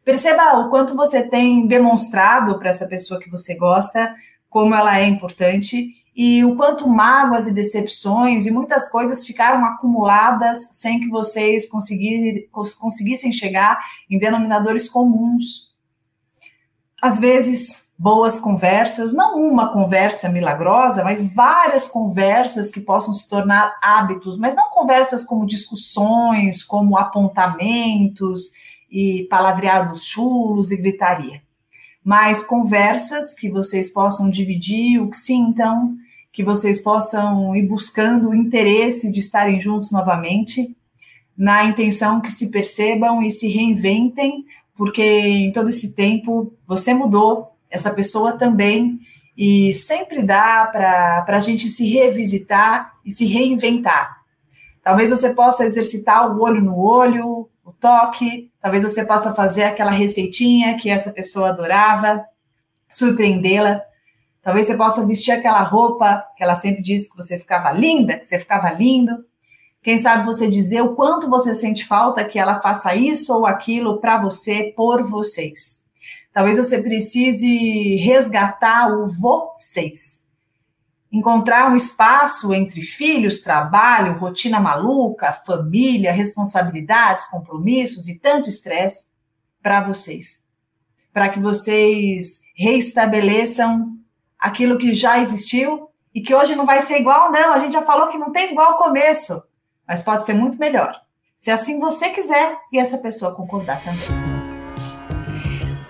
Perceba o quanto você tem demonstrado para essa pessoa que você gosta, como ela é importante e o quanto mágoas e decepções e muitas coisas ficaram acumuladas sem que vocês conseguir, conseguissem chegar em denominadores comuns. Às vezes, boas conversas, não uma conversa milagrosa, mas várias conversas que possam se tornar hábitos, mas não conversas como discussões, como apontamentos e palavreados chulos e gritaria, mas conversas que vocês possam dividir o que sintam, que vocês possam ir buscando o interesse de estarem juntos novamente, na intenção que se percebam e se reinventem, porque em todo esse tempo você mudou, essa pessoa também, e sempre dá para a gente se revisitar e se reinventar. Talvez você possa exercitar o olho no olho, o toque, talvez você possa fazer aquela receitinha que essa pessoa adorava, surpreendê-la. Talvez você possa vestir aquela roupa que ela sempre disse que você ficava linda, que você ficava lindo. Quem sabe você dizer o quanto você sente falta que ela faça isso ou aquilo para você, por vocês. Talvez você precise resgatar o vocês. Encontrar um espaço entre filhos, trabalho, rotina maluca, família, responsabilidades, compromissos e tanto estresse para vocês. Para que vocês reestabeleçam aquilo que já existiu e que hoje não vai ser igual, não. A gente já falou que não tem igual começo, mas pode ser muito melhor. Se assim você quiser e essa pessoa concordar também.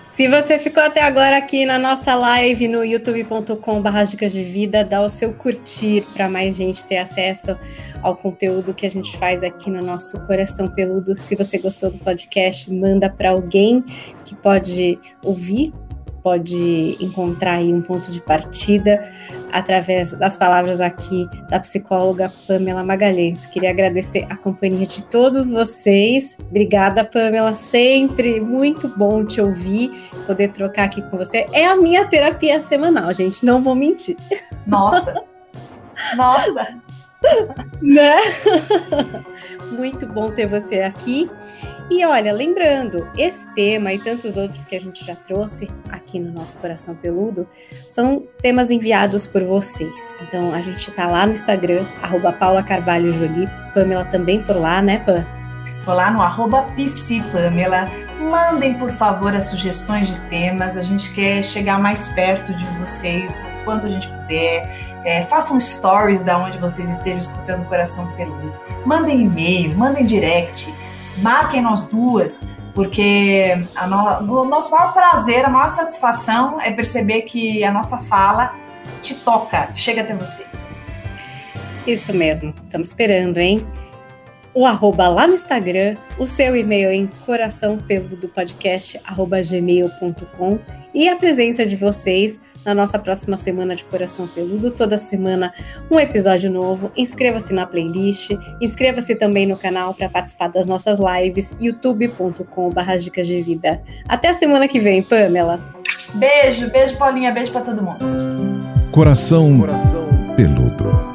Se você ficou até agora aqui na nossa live no youtube.com.br dicas de vida, dá o seu curtir para mais gente ter acesso ao conteúdo que a gente faz aqui no nosso Coração Peludo. Se você gostou do podcast, manda para alguém que pode ouvir pode encontrar aí um ponto de partida através das palavras aqui da psicóloga Pamela Magalhães. Queria agradecer a companhia de todos vocês. Obrigada, Pamela, sempre muito bom te ouvir, poder trocar aqui com você. É a minha terapia semanal, gente, não vou mentir. Nossa. (laughs) Nossa. Né? (laughs) muito bom ter você aqui. E olha, lembrando, esse tema e tantos outros que a gente já trouxe aqui no nosso Coração Peludo são temas enviados por vocês. Então a gente tá lá no Instagram, arroba Paula Carvalho Jolie, Pamela também por lá, né, Pam? Tô lá no arroba Pamela. Mandem, por favor, as sugestões de temas. A gente quer chegar mais perto de vocês quanto a gente puder. É, façam stories da onde vocês estejam escutando Coração Peludo. Mandem e-mail, mandem direct marquem nós duas, porque no, o nosso maior prazer, a maior satisfação é perceber que a nossa fala te toca, chega até você. Isso mesmo, estamos esperando, hein? O arroba lá no Instagram, o seu e-mail em coração peludo podcast arroba gmail.com e a presença de vocês na nossa próxima semana de Coração Peludo. Toda semana um episódio novo. Inscreva-se na playlist, inscreva-se também no canal para participar das nossas lives, youtube.com.br dicas de vida. Até a semana que vem, Pamela. Beijo, beijo, Paulinha, beijo para todo mundo. Coração, Coração Peludo.